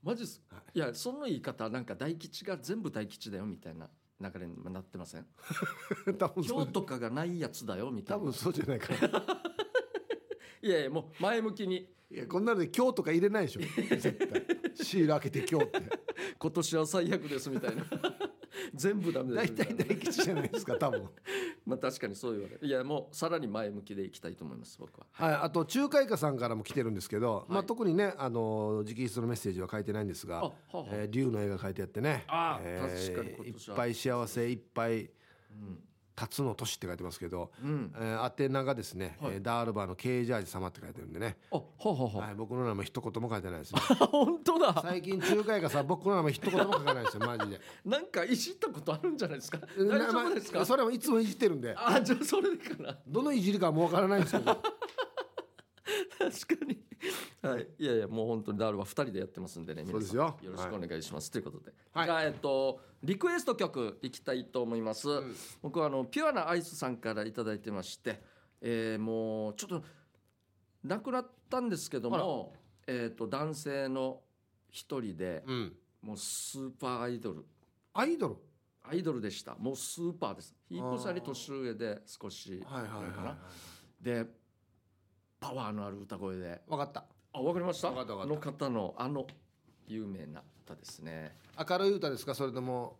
Speaker 1: マジっす、、
Speaker 2: はい
Speaker 1: やその言い方なんか大吉が全部大吉だよみたいな流れになってません？<laughs>
Speaker 2: 多分
Speaker 1: 今日とかがないやつだよみたいな。
Speaker 2: 多分そうじゃないかな <laughs>
Speaker 1: いやいやもう前向きに。
Speaker 2: いやこんなので今日とか入れないでしょ。絶対。シール開けて今日って。<laughs>
Speaker 1: 今年は最悪ですみたいな。全部ダメです
Speaker 2: 大体大吉じゃないですか多分
Speaker 1: まあ確かにそう言われる。いやもうさらに前向きでいきたいと思います僕は。
Speaker 2: はい、あと中華イカさんからも来てるんですけど、まあ、
Speaker 1: はい
Speaker 2: 特にねあの直筆のメッセージは書いてないんですが
Speaker 1: あはあはあ。
Speaker 2: えー竜の絵が書いてあってね。
Speaker 1: あ
Speaker 2: えー
Speaker 1: 確かに今年は。い
Speaker 2: っぱい幸せいっぱい。
Speaker 1: うん
Speaker 2: 辰の年って書いてますけど、
Speaker 1: うん。
Speaker 2: えー宛名がですね、
Speaker 1: はい。
Speaker 2: えーダールバーのケージャージ様って書いてるんでね、
Speaker 1: あはあはあは
Speaker 2: はい、僕の名前一言も書いてないですね。
Speaker 1: あ本当だ。
Speaker 2: 最近中華イカさん僕の名前一言も書かないですよマジで。<laughs>
Speaker 1: なんかいじったことあるんじゃないですか？大丈夫ですか？
Speaker 2: まあそれもいつもいじってるんで。
Speaker 1: あじゃあそれでかな。
Speaker 2: どのいじりかはもうわからないんですけど <laughs>
Speaker 1: 確かに。はい。いやいやもう本当にダールは二人でやってますんでね皆さん
Speaker 2: そうですよ。
Speaker 1: よろしくお願いします、ということで、
Speaker 2: はい。
Speaker 1: じゃあえっとリクエスト曲いきたいと思います、
Speaker 2: ん。
Speaker 1: 僕はあのピュアなアイスさんからいただいてまして、えーもうちょっと亡くなったんですけどもえっと男性の一人で
Speaker 2: うん。
Speaker 1: もうスーパーアイドル。
Speaker 2: アイドル？
Speaker 1: アイドルでした。もうスーパーです。ヒープさんに年上で少し
Speaker 2: はいはいはい
Speaker 1: かなでパワーのある歌声で。
Speaker 2: 分かった。
Speaker 1: あわかりました？
Speaker 2: わかったわか
Speaker 1: の方のあの有名な歌ですね。
Speaker 2: 明るい歌ですか？それとも。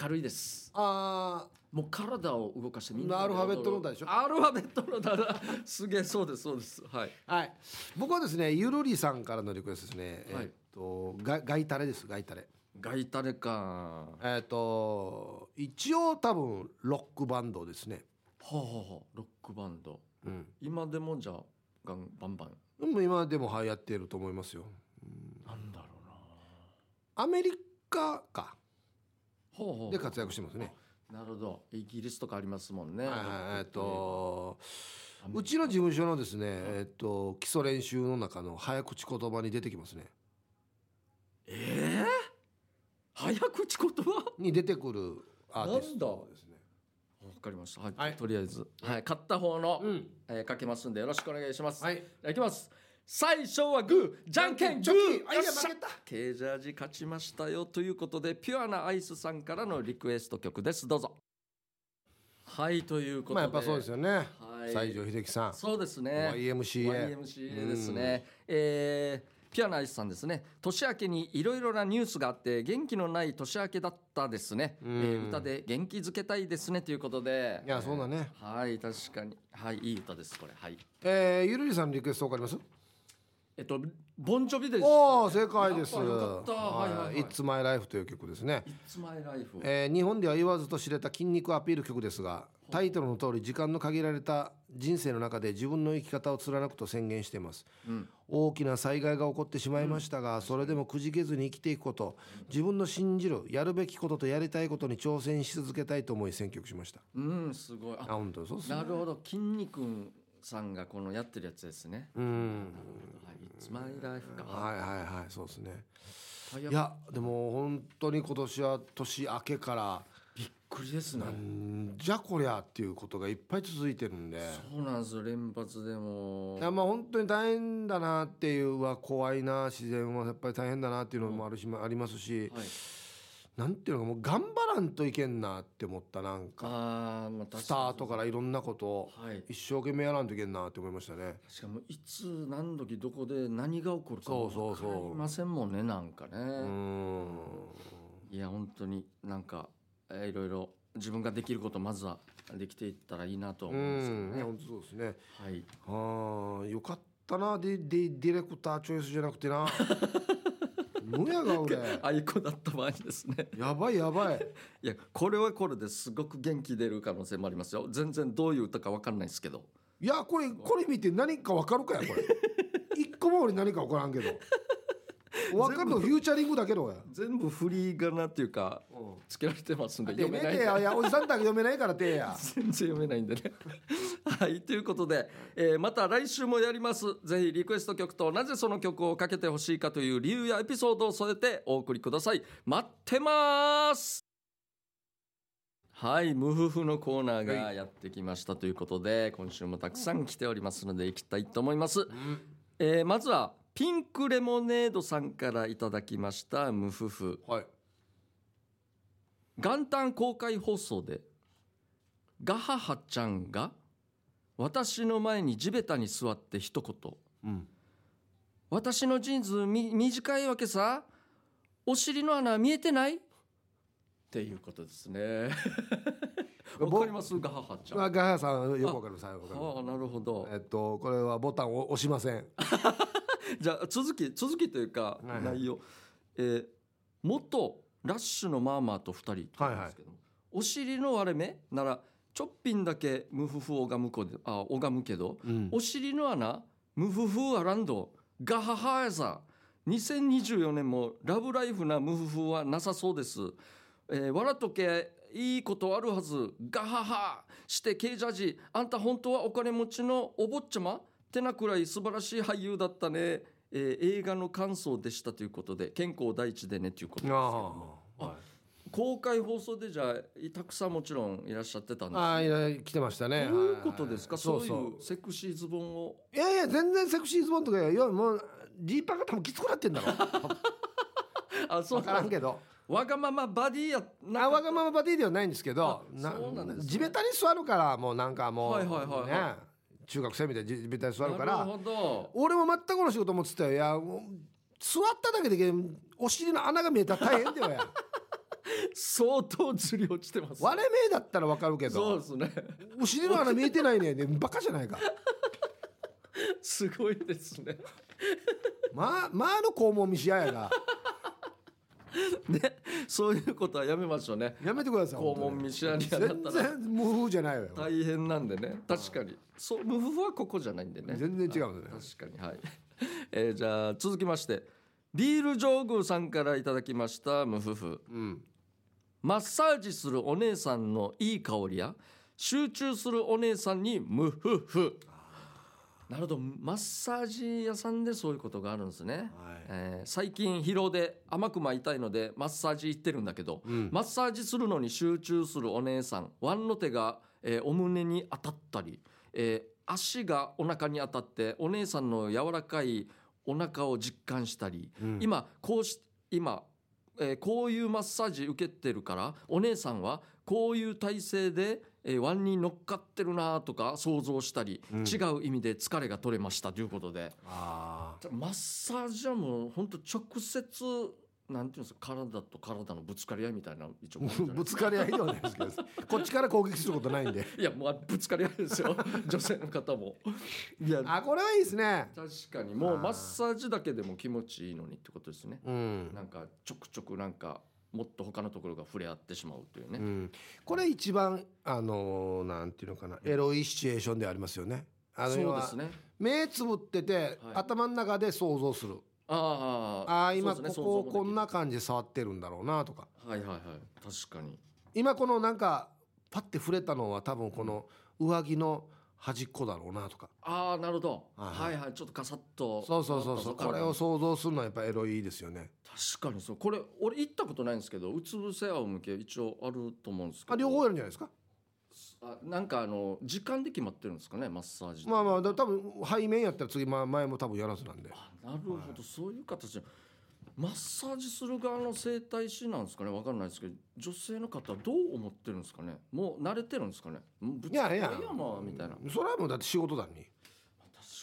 Speaker 1: 明るいです。
Speaker 2: あ
Speaker 1: もう体を動かしてみんな
Speaker 2: アルファベットの歌でしょ？
Speaker 1: アルファベットの歌だ。<laughs> すげえそうですそうです。はい。
Speaker 2: あはい。僕はですねゆるりさんからのリクエストですね、
Speaker 1: はい。
Speaker 2: えっとガガイタレです。ガイタレ。
Speaker 1: ガイタレか。
Speaker 2: えっと一応多分ロックバンドですね。
Speaker 1: はあ、はあはあ、ロックバンド。
Speaker 2: うん。
Speaker 1: 今でもじゃあガンバンバン。
Speaker 2: でも今でも流行っていると思いますよ。
Speaker 1: なんだろ
Speaker 2: アメリカか。
Speaker 1: うなほうほう。
Speaker 2: で活躍してますね。
Speaker 1: なるほど。イギリスとかありますもんね。
Speaker 2: はいはいえっとうちの事務所のですね、えっと基礎練習の中の早口言葉に出てきますね。
Speaker 1: ええ早口言葉？
Speaker 2: に出てくるアーティストですね。
Speaker 1: わかりました。はい、
Speaker 2: はい
Speaker 1: とりあえず、はい、勝った方の、
Speaker 2: うん
Speaker 1: えーかけますんで、よろしくお願いします。
Speaker 2: はい
Speaker 1: いきます。最初はグー、じゃんけんグー。
Speaker 2: あいや負けた
Speaker 1: ケージャージ勝ちましたよということで、ピュアなアイスさんからのリクエスト曲です。どうぞ。はい、ということで。
Speaker 2: まあやっぱそうですよね、
Speaker 1: はい
Speaker 2: 西城秀樹さん
Speaker 1: そうですね。
Speaker 2: YMCA
Speaker 1: YMCA ですね。えーピュアなアイスさんですね。年明けにいろいろなニュースがあって元気のない年明けだったですね、
Speaker 2: うん。
Speaker 1: えー歌で元気づけたいですねということで。
Speaker 2: いやそうだね。
Speaker 1: えーはい確かに。はいいい歌ですこれ。はい。
Speaker 2: えー、ゆるりさんのリクエストわかります？
Speaker 1: えっとボンジョビです。
Speaker 2: おお正解です。
Speaker 1: はい
Speaker 2: It's My Life という曲ですね。
Speaker 1: It's my life
Speaker 2: えー日本では言わずと知れた筋肉アピール曲ですがタイトルの通り時間の限られた人生の中で自分の生き方を貫くと宣言しています、
Speaker 1: うん。
Speaker 2: 大きな災害が起こってしまいましたが、それでもくじけずに生きていくこと自分の信じるやるべきこととやりたいことに挑戦し続けたいと思い選曲しました。
Speaker 1: うんすごい。
Speaker 2: あ
Speaker 1: あ
Speaker 2: 本当そうっすね。
Speaker 1: なるほど。筋肉さんがこのやってるやつですね。
Speaker 2: うん。
Speaker 1: はい。It's my life か。
Speaker 2: はいはいはい。そうですね。
Speaker 1: はい。
Speaker 2: いやでも本当に今年は年明けから
Speaker 1: びっくりですね。
Speaker 2: んじゃこりゃっていうことがいっぱい続いてるんで。
Speaker 1: そうなんですよ。連発でも。
Speaker 2: いやまあ本当に大変だなっていうは怖いな。自然はやっぱり大変だなっていうのもあるし、ありますし。
Speaker 1: はい
Speaker 2: なんていうのかもう頑張らんといけんなって思ったなんか。
Speaker 1: あーまあ
Speaker 2: スタートからいろんなことを
Speaker 1: はい。
Speaker 2: 一生懸命やらんといけんなって思いましたね。
Speaker 1: しかもいつ何時どこで何が起こるか分かりませんもんねなんかね、
Speaker 2: うーん。
Speaker 1: いや本当になんか、えーいろいろ自分ができることまずはできていったらいいなと思うんですけどね、
Speaker 2: 本当そうですね。
Speaker 1: はい。
Speaker 2: ああよかったな。ディディディレクターチョイスじゃなくてな。むやが俺
Speaker 1: あいこだった場合ですね
Speaker 2: やばいやばい。
Speaker 1: いやこれはこれですごく元気出る可能性もありますよ全然どういう歌か分かんないですけど
Speaker 2: いやこれこれ見て何かわかるかやこれ。一個も俺何かわからんけど。<laughs> わかるの？フューチャリングだけどや。
Speaker 1: 全部フリーガナっていうかつけられてますんで
Speaker 2: 読
Speaker 1: 読めない
Speaker 2: やいやおじさんだけ読めないからてや。<laughs>
Speaker 1: 全然読めないんでね。<laughs> はいということで、えーまた来週もやります。ぜひリクエスト曲となぜその曲をかけてほしいかという理由やエピソードを添えてお送りください。待ってます！はい無夫婦のコーナーがやってきましたということで今週もたくさん来ておりますので行きたいと思います、えーまずはピンクレモネードさんからいただきました無夫婦
Speaker 2: はい。
Speaker 1: 元旦公開放送でガハハちゃんが私の前に地べたに座って一言
Speaker 2: うん。
Speaker 1: 「私のジーンズみ短いわけさお尻の穴見えてない?」っていうことですね <laughs> わかります？ガハハちゃんあ
Speaker 2: あガハさんよくわかります。はいわかります
Speaker 1: あなるほど
Speaker 2: えっとこれはボタンを押しません。<laughs> <laughs>
Speaker 1: じゃあ続き続きというか内容、えー元ラッシュのマーマーと2人って言うんですけど、お尻の割れ目？ならちょっぴんだけ無夫婦拝むこであ拝むけど、
Speaker 2: うん。
Speaker 1: お尻の穴？無夫婦はランドガハハやさ。2024年もラブライフな無夫婦はなさそうです、えー、笑っとけいいことあるはず。ガハハ。してケイジャージ。あんた本当はお金持ちのお坊ちゃま？ってなくらい素晴らしい俳優だったね、えー映画の感想でしたということで健康第一でねということですけども。
Speaker 2: ああ。
Speaker 1: 公開放送でじゃあたくさんもちろんいらっしゃってたんです
Speaker 2: ああ来てましたね。
Speaker 1: どういうことですか、
Speaker 2: はい。
Speaker 1: そうい
Speaker 2: そう
Speaker 1: う。セクシーズボンを？
Speaker 2: いやいや全然セクシーズボンとかいやもうジーパンが多分きつくなってんだろ。<laughs>
Speaker 1: あそう
Speaker 2: わからんけど。
Speaker 1: わがままバディや
Speaker 2: あわがままバディではないんですけど
Speaker 1: あそうなんですね。
Speaker 2: 地べたに座るからもうなんかもう、
Speaker 1: はいはいはいはい。
Speaker 2: ね中学生みたいに地べたに座るから俺も全くの仕事思ってたよ。いや座っただけでお尻の穴が見えたら大変だよや
Speaker 1: 相当ずり落ちてます
Speaker 2: 割れ目だったらわかるけど
Speaker 1: そうですね。
Speaker 2: お尻の穴見えてないね。でバカじゃないか。
Speaker 1: すごいですね。
Speaker 2: まあまあの肛門見しややが <laughs>
Speaker 1: ねそういうことはやめましょうね。
Speaker 2: やめてください
Speaker 1: 肛門見しやにはなった
Speaker 2: 全
Speaker 1: ら
Speaker 2: 然無風じゃないわよ。
Speaker 1: 大変なんでね。確かに。そう無夫婦はここじゃないんでね。
Speaker 2: 全然違うね。
Speaker 1: 確かに。はい、<laughs> えーじゃあ続きまして。ビール上宮さんからいただきました無夫婦。
Speaker 2: うん。
Speaker 1: マッサージするお姉さんのいい香りや集中するお姉さんに無夫婦なるほどマッサージ屋さんでそういうことがあるんですね、
Speaker 2: はい。
Speaker 1: えー最近疲労で甘く巻いたいのでマッサージ行ってるんだけど、
Speaker 2: うん。
Speaker 1: マッサージするのに集中するお姉さんワンの手が、えーお胸に当たったり、えー足がお腹に当たってお姉さんの柔らかいお腹を実感したり、
Speaker 2: うん。
Speaker 1: 今こうし今、えーこういうマッサージ受けてるからお姉さんはこういう体勢で、えー、ワンに乗っかってるなとか想像したり、
Speaker 2: うん。
Speaker 1: 違う意味で疲れが取れましたということで。
Speaker 2: あ
Speaker 1: マッサージはもう本当直接なんていうんですか体と体のぶつかり合いみたいな一応。
Speaker 2: あ <laughs> ぶつかり合いではないですけどこっちから攻撃することないんで。<laughs>
Speaker 1: いやもうぶつかり合いですよ。<laughs> 女性の方も。いや。
Speaker 2: あこれはいいですね。
Speaker 1: 確かに。もうマッサージだけでも気持ちいいのにってことですね。
Speaker 2: うん。
Speaker 1: なんかちょくちょくなんかもっと他のところが触れ合ってしまうというね、
Speaker 2: うん、これ一番あのーなんていうのかな。エロいシチュエーションでありますよね。あの
Speaker 1: そうですね。
Speaker 2: 目つぶってて、
Speaker 1: はい。
Speaker 2: 頭の中で想像する。
Speaker 1: ああ
Speaker 2: 今ここをこんな感じで触ってるんだろうなとか。
Speaker 1: はいはいはい。確かに。
Speaker 2: 今このなんかパッて触れたのは多分この上着の端っこだろうなとか。
Speaker 1: ああなるほど。
Speaker 2: はい
Speaker 1: はい。はいちょっとカサッと
Speaker 2: そうそうそうそう。これを想像するのはやっぱエロいですよね。
Speaker 1: 確かにそう。これ俺行ったことないんですけどうつ伏せ仰向け一応あると思うんですけど。
Speaker 2: あ両方やるんじゃないですか？
Speaker 1: あなんかあの時間で決まってるんですかねマッサージ
Speaker 2: まあまあだ多分背面やったら次まあ前も多分やらずなんで。
Speaker 1: あなるほど、そういう形でマッサージする側の整体師なんですかね。わかんないですけど女性の方はどう思ってるんですかね。もう慣れてるんですかね。ぶつ
Speaker 2: いやいや
Speaker 1: まあみたいな
Speaker 2: それはもうだって仕事だに。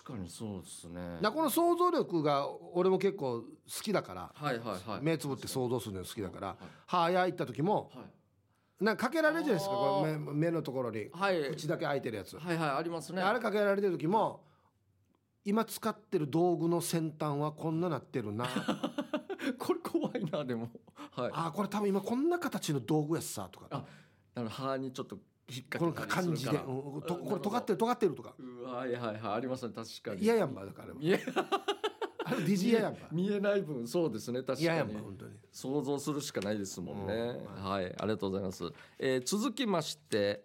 Speaker 1: 確かにそうですね。
Speaker 2: だこの想像力が俺も結構好きだから
Speaker 1: はいはいはい。
Speaker 2: 目つぶって想像するの好きだから
Speaker 1: はい
Speaker 2: 歯や行った時も
Speaker 1: はい。
Speaker 2: なんかかけられるじゃないですかこれ目目のところに。
Speaker 1: はい。
Speaker 2: 口だけ開いてるやつ。
Speaker 1: はいはいありますね。
Speaker 2: あれかけられてる時も今使ってる道具の先端はこんななってるな。<laughs>
Speaker 1: これ怖いなでも。はい。
Speaker 2: あーこれ多分今こんな形の道具やっさとか。
Speaker 1: あだから歯にちょっと引っ
Speaker 2: この
Speaker 1: 掛けたり
Speaker 2: 感じで、
Speaker 1: するから
Speaker 2: うんとこれ尖ってる尖ってるとか。
Speaker 1: うわはいはいはいありますね。確かに。
Speaker 2: 嫌やんばだからあれ。は
Speaker 1: 見え
Speaker 2: あれディジ嫌やんば
Speaker 1: 見えない分そうですね確かに。
Speaker 2: ば本当に。
Speaker 1: 想像するしかないですもんね、
Speaker 2: うん
Speaker 1: はいありがとうございます、えー続きまして、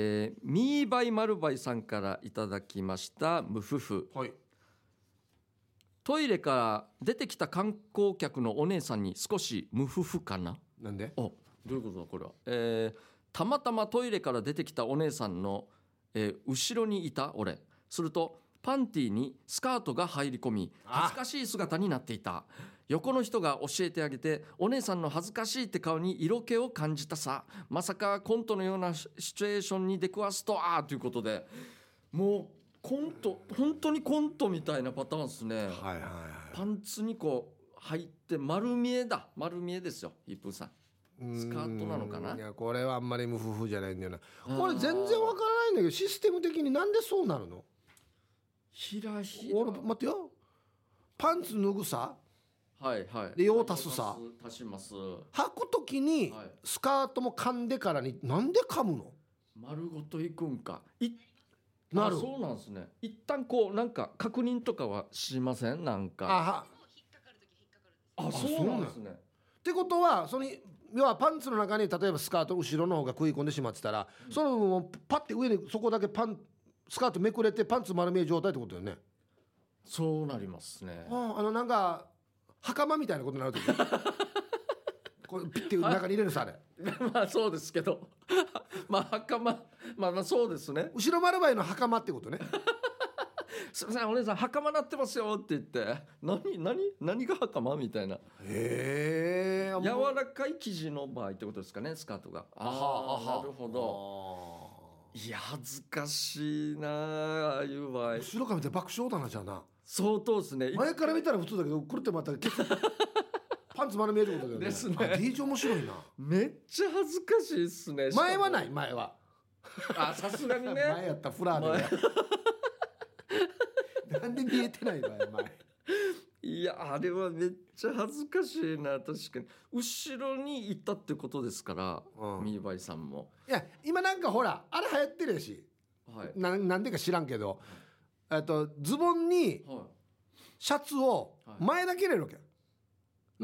Speaker 1: えー、ミーバイマルバイさんからいただきましたムフフ。
Speaker 2: はい。
Speaker 1: トイレから出てきた観光客のお姉さんに少しムフフかな？
Speaker 2: なんで？
Speaker 1: おどういうことだこれは、えーたまたまトイレから出てきたお姉さんの、えー後ろにいた俺。するとパンティにスカートが入り込み
Speaker 2: あ。
Speaker 1: 恥ずかしい姿になっていた横の人が教えてあげてお姉さんの恥ずかしいって顔に色気を感じたさ。まさかコントのようなシシチュエーションに出くわすとはということで。もうコント本当にコントみたいなパターンですね。
Speaker 2: はいはいはい。
Speaker 1: パンツにこう入って丸見えだ。丸見えですよヒップーさん。スカートなのかな？
Speaker 2: いやこれはあんまり無夫婦じゃないんだよな。これ全然わからないんだけどシステム的になんでそうなるの？
Speaker 1: ひらひら。
Speaker 2: 俺待ってよ。パンツ脱ぐさ？
Speaker 1: はいはい。
Speaker 2: で用足すさ。
Speaker 1: 足します。
Speaker 2: 履く時に
Speaker 1: はい。
Speaker 2: スカートも噛んでからになんで噛むの？
Speaker 1: 丸ごといくんか。い
Speaker 2: なる。
Speaker 1: あそうなんですね。一旦こうなんか確認とかはしません？なんか。
Speaker 2: あは。
Speaker 1: あそうなんですね。
Speaker 2: ってことはその要はパンツの中に例えばスカート後ろの方が食い込んでしまってたら、その部分をパッて上にそこだけパンスカートめくれてパンツ丸見え状態ってことよね。
Speaker 1: そうなりますね。
Speaker 2: ああのなんか袴みたいなことになると <laughs> これピッて中に入れるさあれ。<laughs>
Speaker 1: まあそうですけど。<laughs> まあ袴まあまあそうですね。
Speaker 2: 後ろ丸バイの袴ってことね。
Speaker 1: すみませんお姉さん袴なってますよって言って。何何何が袴みたいな。
Speaker 2: へえ。
Speaker 1: 柔らかい生地の場合ってことですかねスカートが。ああなるほど。いや恥ずかしいなああいう場合。
Speaker 2: 後ろから見て爆笑だなじゃあな
Speaker 1: 相当ですね。
Speaker 2: 前から見たら普通だけどくるってまた <laughs> パンツ丸見えることだよね。
Speaker 1: ですね。
Speaker 2: あ DJ 面白いな。
Speaker 1: めっちゃ恥ずかしいっすね
Speaker 2: 前はないい前は。
Speaker 1: あさすがにね。<laughs>
Speaker 2: 前やったフラーでね。<laughs> なんで見えてないのよ前。
Speaker 1: いやあれはめっちゃ恥ずかしいな。確かに。後ろに行ったってことですから、
Speaker 2: うん。
Speaker 1: ミーバイさんも。
Speaker 2: いや今なんかほらあれ流行ってるし。
Speaker 1: はい、
Speaker 2: ななんでか知らんけどえっとズボンに
Speaker 1: はい。
Speaker 2: シャツを
Speaker 1: はい。
Speaker 2: 前だけ入れるわけよ、ね。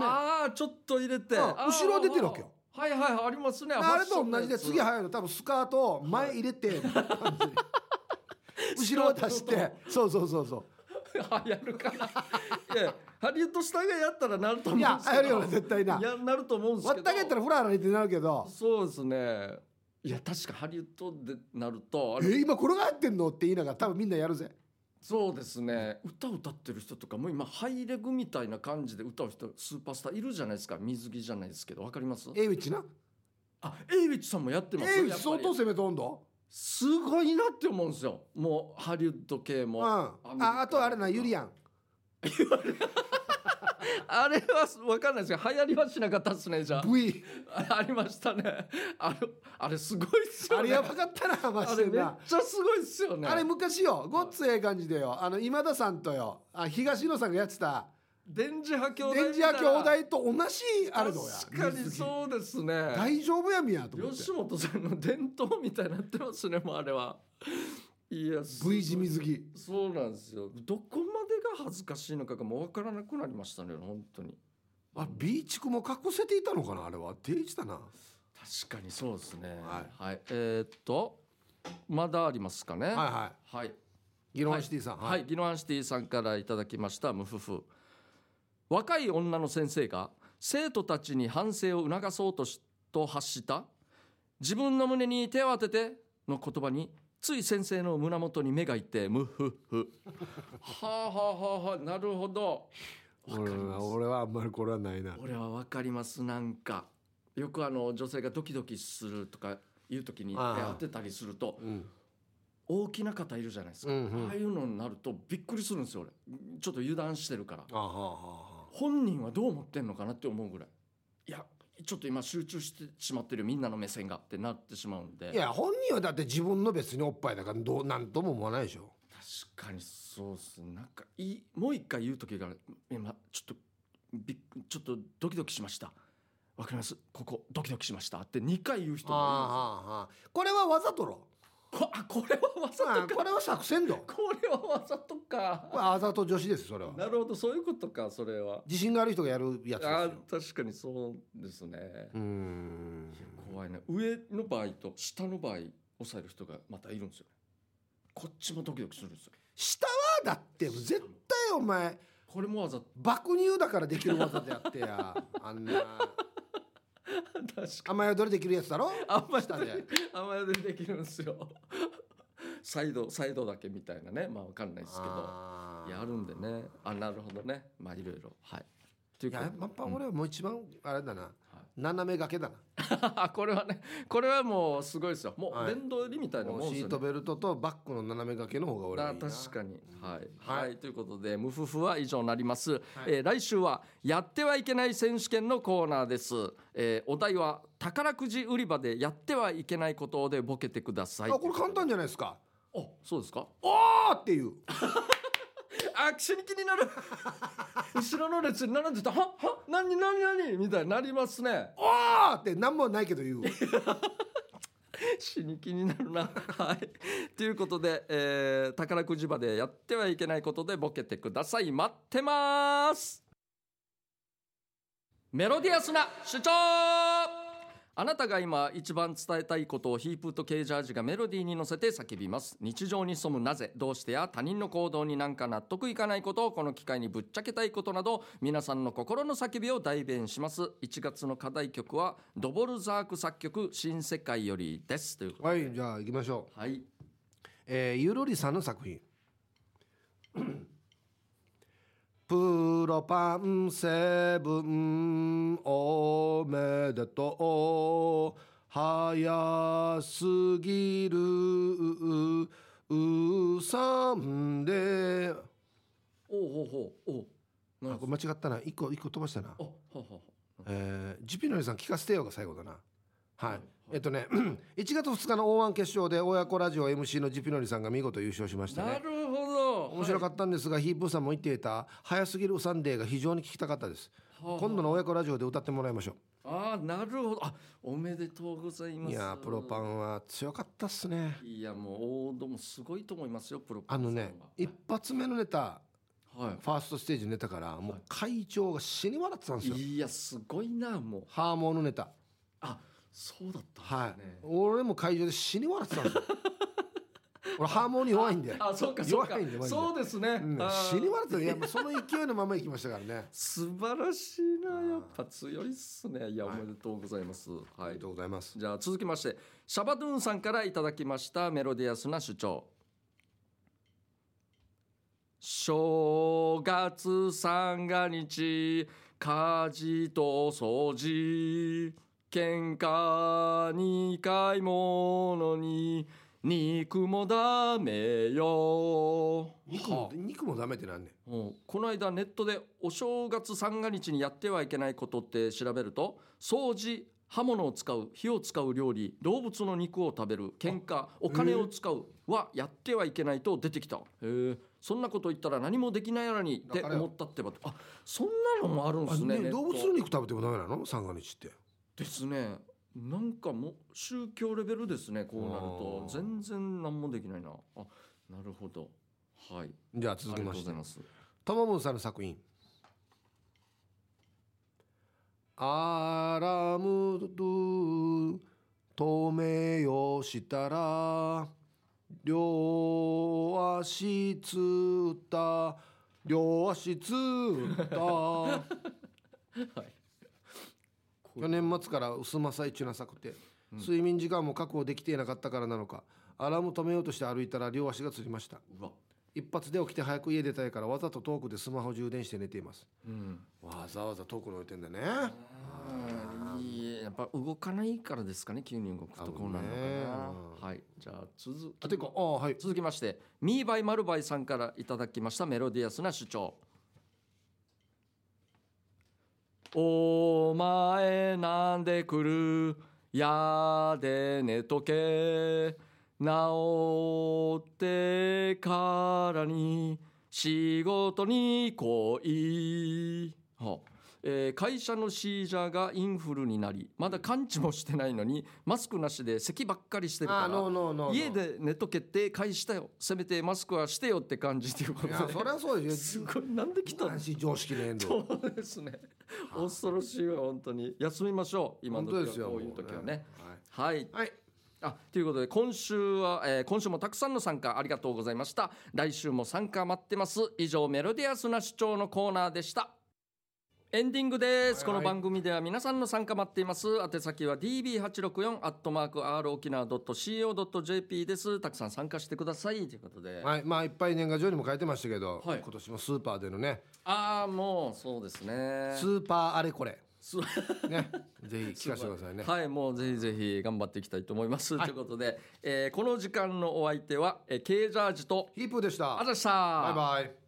Speaker 1: ああちょっと入れて、
Speaker 2: うん。後ろ出てるわけよ。
Speaker 1: はいはいはいありますね。
Speaker 2: あれと同じで次
Speaker 1: は
Speaker 2: 入るの。多分スカートを前入れてパンツに後ろ渡して。そうそうそうそ
Speaker 1: 流行るか。ないやハリウッドスターがやったらなると思うん
Speaker 2: ういや
Speaker 1: ですけど。
Speaker 2: 流行るよね絶対な。い
Speaker 1: やなると思うんですけど。
Speaker 2: 割ったげったらフラフラにってなるけど
Speaker 1: そうですね。いや確かハリウッドでなると
Speaker 2: え今これがやってんの？って言いながら多分みんなやるぜ
Speaker 1: そうですね。歌歌ってる人とかも今ハイレグみたいな感じで歌う人スーパースターいるじゃないですか。水着じゃないですけどわかります？
Speaker 2: エイウィッチな？
Speaker 1: あエイウィッチさんもやってます？
Speaker 2: エイウィッチ相当攻めとんど
Speaker 1: すごいなって思うんですよ。もうハリウッド系も、
Speaker 2: うん。ああとあれなユリアン <laughs>
Speaker 1: あれは分かんないですけど流行りはしなかったですねじゃ
Speaker 2: V
Speaker 1: あありましたね。あれあれすごいっすよね。
Speaker 2: あれやばかったなマ
Speaker 1: あれめっちゃすごいっすよね。
Speaker 2: あれ昔よ。ごっつええ感じでよ。あの今田さんとよ。あ東野さんがやってた。
Speaker 1: 電磁波兄弟
Speaker 2: 電磁波兄弟と同じあれどうや。
Speaker 1: 確かにそうですね。
Speaker 2: 大丈夫やみやと思って。
Speaker 1: 吉本さんの伝統みたいになってますねもうあれはいやす
Speaker 2: V 字水着
Speaker 1: そうなんですよどこ恥ずかしいのかがもう分からなくなりましたね本当に。
Speaker 2: あビーチクも隠せていたのかなあれは？定位だな。
Speaker 1: 確かにそうですね。
Speaker 2: はい。
Speaker 1: えーっとまだありますかね。
Speaker 2: はいは
Speaker 1: はい。
Speaker 2: いギロンシティさん。
Speaker 1: はい、ギノアンシティさんからいただきましたムフフ。若い女の先生が生徒たちに反省を促そうとしと発した。自分の胸に手を当てての言葉につい先生の胸元に目がいってムフフ。はあはあはあはあなるほど。
Speaker 2: 俺は俺はあんまりこれはないな。
Speaker 1: 俺はわかります。なんかよくあの女性がドキドキするとかいう時に手
Speaker 2: あ。あ
Speaker 1: 当てたりすると
Speaker 2: うん。
Speaker 1: 大きな方いるじゃないですか、
Speaker 2: うんうん。
Speaker 1: ああいうのになるとびっくりするんですよ俺。ちょっと油断してるから。本人はどう思ってんのかなって思うぐらい。いやちょっと今集中してしまってるみんなの目線がってなってしまうんで。
Speaker 2: あいや本人はだって自分の別におっぱいだからどうなんとも思わないでしょ。
Speaker 1: 確かにそうっす。ねなんかいいもう一回言う時が今ちょっとびっちょっとドキドキしました。わかります？ここドキドキしましたって2回言う人が
Speaker 2: ああああああこれはわざとろ
Speaker 1: こあこれはわざとか。
Speaker 2: あこれは作戦ど
Speaker 1: これはわざとか。
Speaker 2: これわざと女子ですそれは。
Speaker 1: なるほど。そういうことかそれは。
Speaker 2: 自信がある人がやるやつです
Speaker 1: あ
Speaker 2: よ
Speaker 1: 確かにそうですね。
Speaker 2: うーん。
Speaker 1: 怖いね。上の場合と下の場合抑える人がまたいるんですよこっちもドキドキするんですよ。
Speaker 2: 下はだって絶対お前
Speaker 1: これもわざと。
Speaker 2: 爆乳だからできる技であってや。あんな
Speaker 1: 確か
Speaker 2: 雨宿りできるやつだろ？
Speaker 1: あんまり
Speaker 2: 下で。
Speaker 1: きるんですよ。サイドサイドだけみたいなね。まあわかんないですけど。やるんでね。あなるほどね。まあいろいろ。はい。とい
Speaker 2: いうややっぱ俺はもう一番あれだな、
Speaker 1: はい
Speaker 2: 斜め掛けだな。<laughs>
Speaker 1: これはねこれはもうすごいですよ。もう
Speaker 2: はい。
Speaker 1: 電動入りみたいなもんですよね。
Speaker 2: シートベルトとバックの斜め掛けの方が俺はいいな
Speaker 1: 確かに。はい、
Speaker 2: はい。
Speaker 1: はい、ということでムフフは以上になります、えー来週はやってはいけない選手権のコーナーです、えーお題は宝くじ売り場でやってはいけないことでボケてください。
Speaker 2: あこれ簡単じゃないですか。
Speaker 1: あそうですか？
Speaker 2: おーっていう <laughs>
Speaker 1: あ死に気になる。<laughs> 後ろの列に並んでたは？は？何？何？何？みたいになりますね。
Speaker 2: おー！って何もないけど言う。<laughs>
Speaker 1: 死に気になるな。はい。ということで、えー宝くじ場でやってはいけないことでボケてください。待ってます。メロディアスな主張あなたが今一番伝えたいことをヒープとケージャージがメロディーに乗せて叫びます。日常に潜むなぜどうしてや他人の行動になんか納得いかないことをこの機会にぶっちゃけたいことなど皆さんの心の叫びを代弁します。1月の課題曲はドボルザーク作曲新世界よりです。ということで
Speaker 2: はいじゃあ行きましょう。
Speaker 1: はい。
Speaker 2: えーゆるりさんの作品プロパンセブンおめでとう。早すぎる。うさんで。
Speaker 1: おおうな
Speaker 2: あこれ間違ったな。一個一個飛ばしたな。
Speaker 1: おほうほうほ
Speaker 2: えー、ジピノリさん聞かせてよが最後だな。はい、
Speaker 1: はい
Speaker 2: えっとね <clears throat> 1月2日の O−1 決勝で親子ラジオ MC のジピノリさんが見事優勝しましたね。
Speaker 1: うなるほど。
Speaker 2: 面白かったんですが、ヒープーさんも言っていた早すぎるウサンデーが非常に聞きたかったです。
Speaker 1: はあ。
Speaker 2: 今度の親子ラジオで歌ってもらいましょ
Speaker 1: ああなるほど。あおめでとうございうます。
Speaker 2: いやープロパンは強かったっすね。
Speaker 1: いやもう王道もすごいと思いますよプロパン
Speaker 2: あのね一発目のネタ
Speaker 1: は
Speaker 2: ファーストステージのネタからもう会長が死に笑ってたんですよ、
Speaker 1: いいやすごいなもう。
Speaker 2: ハーモンのネタ。
Speaker 1: あそうだった
Speaker 2: はい、俺も会場で死に笑ってたんですよ。<laughs> 俺ハーモニー弱いんで。
Speaker 1: あそうかそうか。
Speaker 2: 弱いんでマジで。
Speaker 1: そうですね、
Speaker 2: うん。死に笑っていやその勢いのまま行きましたからね。
Speaker 1: 素晴らしいな。やっぱ強いっすね。いやお
Speaker 2: はい。
Speaker 1: めでとうございます。はい。
Speaker 2: ありがとうございます。
Speaker 1: じゃあ続きましてシャバドゥンさんからいただきましたメロディアスな主張。正月三が日家事と掃除喧嘩に買い物に肉もダメよ。
Speaker 2: 肉も肉もダメってなんねん？
Speaker 1: うん。この間ネットでお正月三が日にやってはいけないことって調べると掃除刃物を使う火を使う料理動物の肉を食べる喧嘩お金を使うはやってはいけないと出てきた。へえ。そんなこと言ったら何もできないやらにって
Speaker 2: だからよ
Speaker 1: 思ったってば。あそんなのもあるんですね
Speaker 2: あね
Speaker 1: ネット。
Speaker 2: 動物の肉食べてもダメなの？三が日って
Speaker 1: ですね。なんかもう宗教レベルですねこうなると。全然何もできないな。あなるほど。はい。
Speaker 2: じゃあ続きまして。
Speaker 1: とうございます。
Speaker 2: ともぶんさんの作品。アラムドゥ止めよしたら両足つった両足つった <laughs> 去年末から薄まさいちなさくて、睡眠時間も確保できていなかったからなのかアラーム止めようとして歩いたら両足がつりました。
Speaker 1: うわ。
Speaker 2: 一発で起きて早く家出たいからわざと遠くでスマホ充電して寝ています。
Speaker 1: うん。
Speaker 2: わざわざ遠くに置いてんだね。
Speaker 1: いいやっぱ動かないからですかね急に動くとこうなるのかな。はいじゃあ続
Speaker 2: あてかあはい。
Speaker 1: 続きましてミーバイマルバイさんからいただきましたメロディアスな主張お前なんで来る？やで寝とけ。治ってからに仕事に来い、えー会社のシージャーがインフルになりまだ完治もしてないのにマスクなしで咳ばっかりしてるから家で寝とけって返したよせめてマスクはしてよって感じっていうことで
Speaker 2: いやそりゃそうです
Speaker 1: すごいなんで来たの
Speaker 2: 常識ね
Speaker 1: そ
Speaker 2: ど
Speaker 1: うですね。恐ろしいわ本当に。休みましょう今の時はこういう時はね。
Speaker 2: はい。
Speaker 1: はい。
Speaker 2: はい。
Speaker 1: あということで今週は、えー今週もたくさんの参加ありがとうございました。来週も参加待ってます。以上メロディアスな主張のコーナーでしたエンディングです、
Speaker 2: はい。はい
Speaker 1: この番組では皆さんの参加待っています。宛先は db864 アットマーク r 沖縄 .co.jp です。たくさん参加してください。ということで、
Speaker 2: はい。まあいっぱい年賀状にも書いてましたけど、
Speaker 1: はい。
Speaker 2: 今年もスーパーでのね。
Speaker 1: ああもうそうですね。
Speaker 2: スーパーあれこれ。
Speaker 1: す <laughs>
Speaker 2: ね。ぜひ聞かせてくださいね。
Speaker 1: はい、もうぜひぜひ頑張っていきたいと思います。ということで、えーこの時間のお相手は、えー、ケージャージと、
Speaker 2: ヒープーでした。
Speaker 1: あざした。
Speaker 2: バイバイ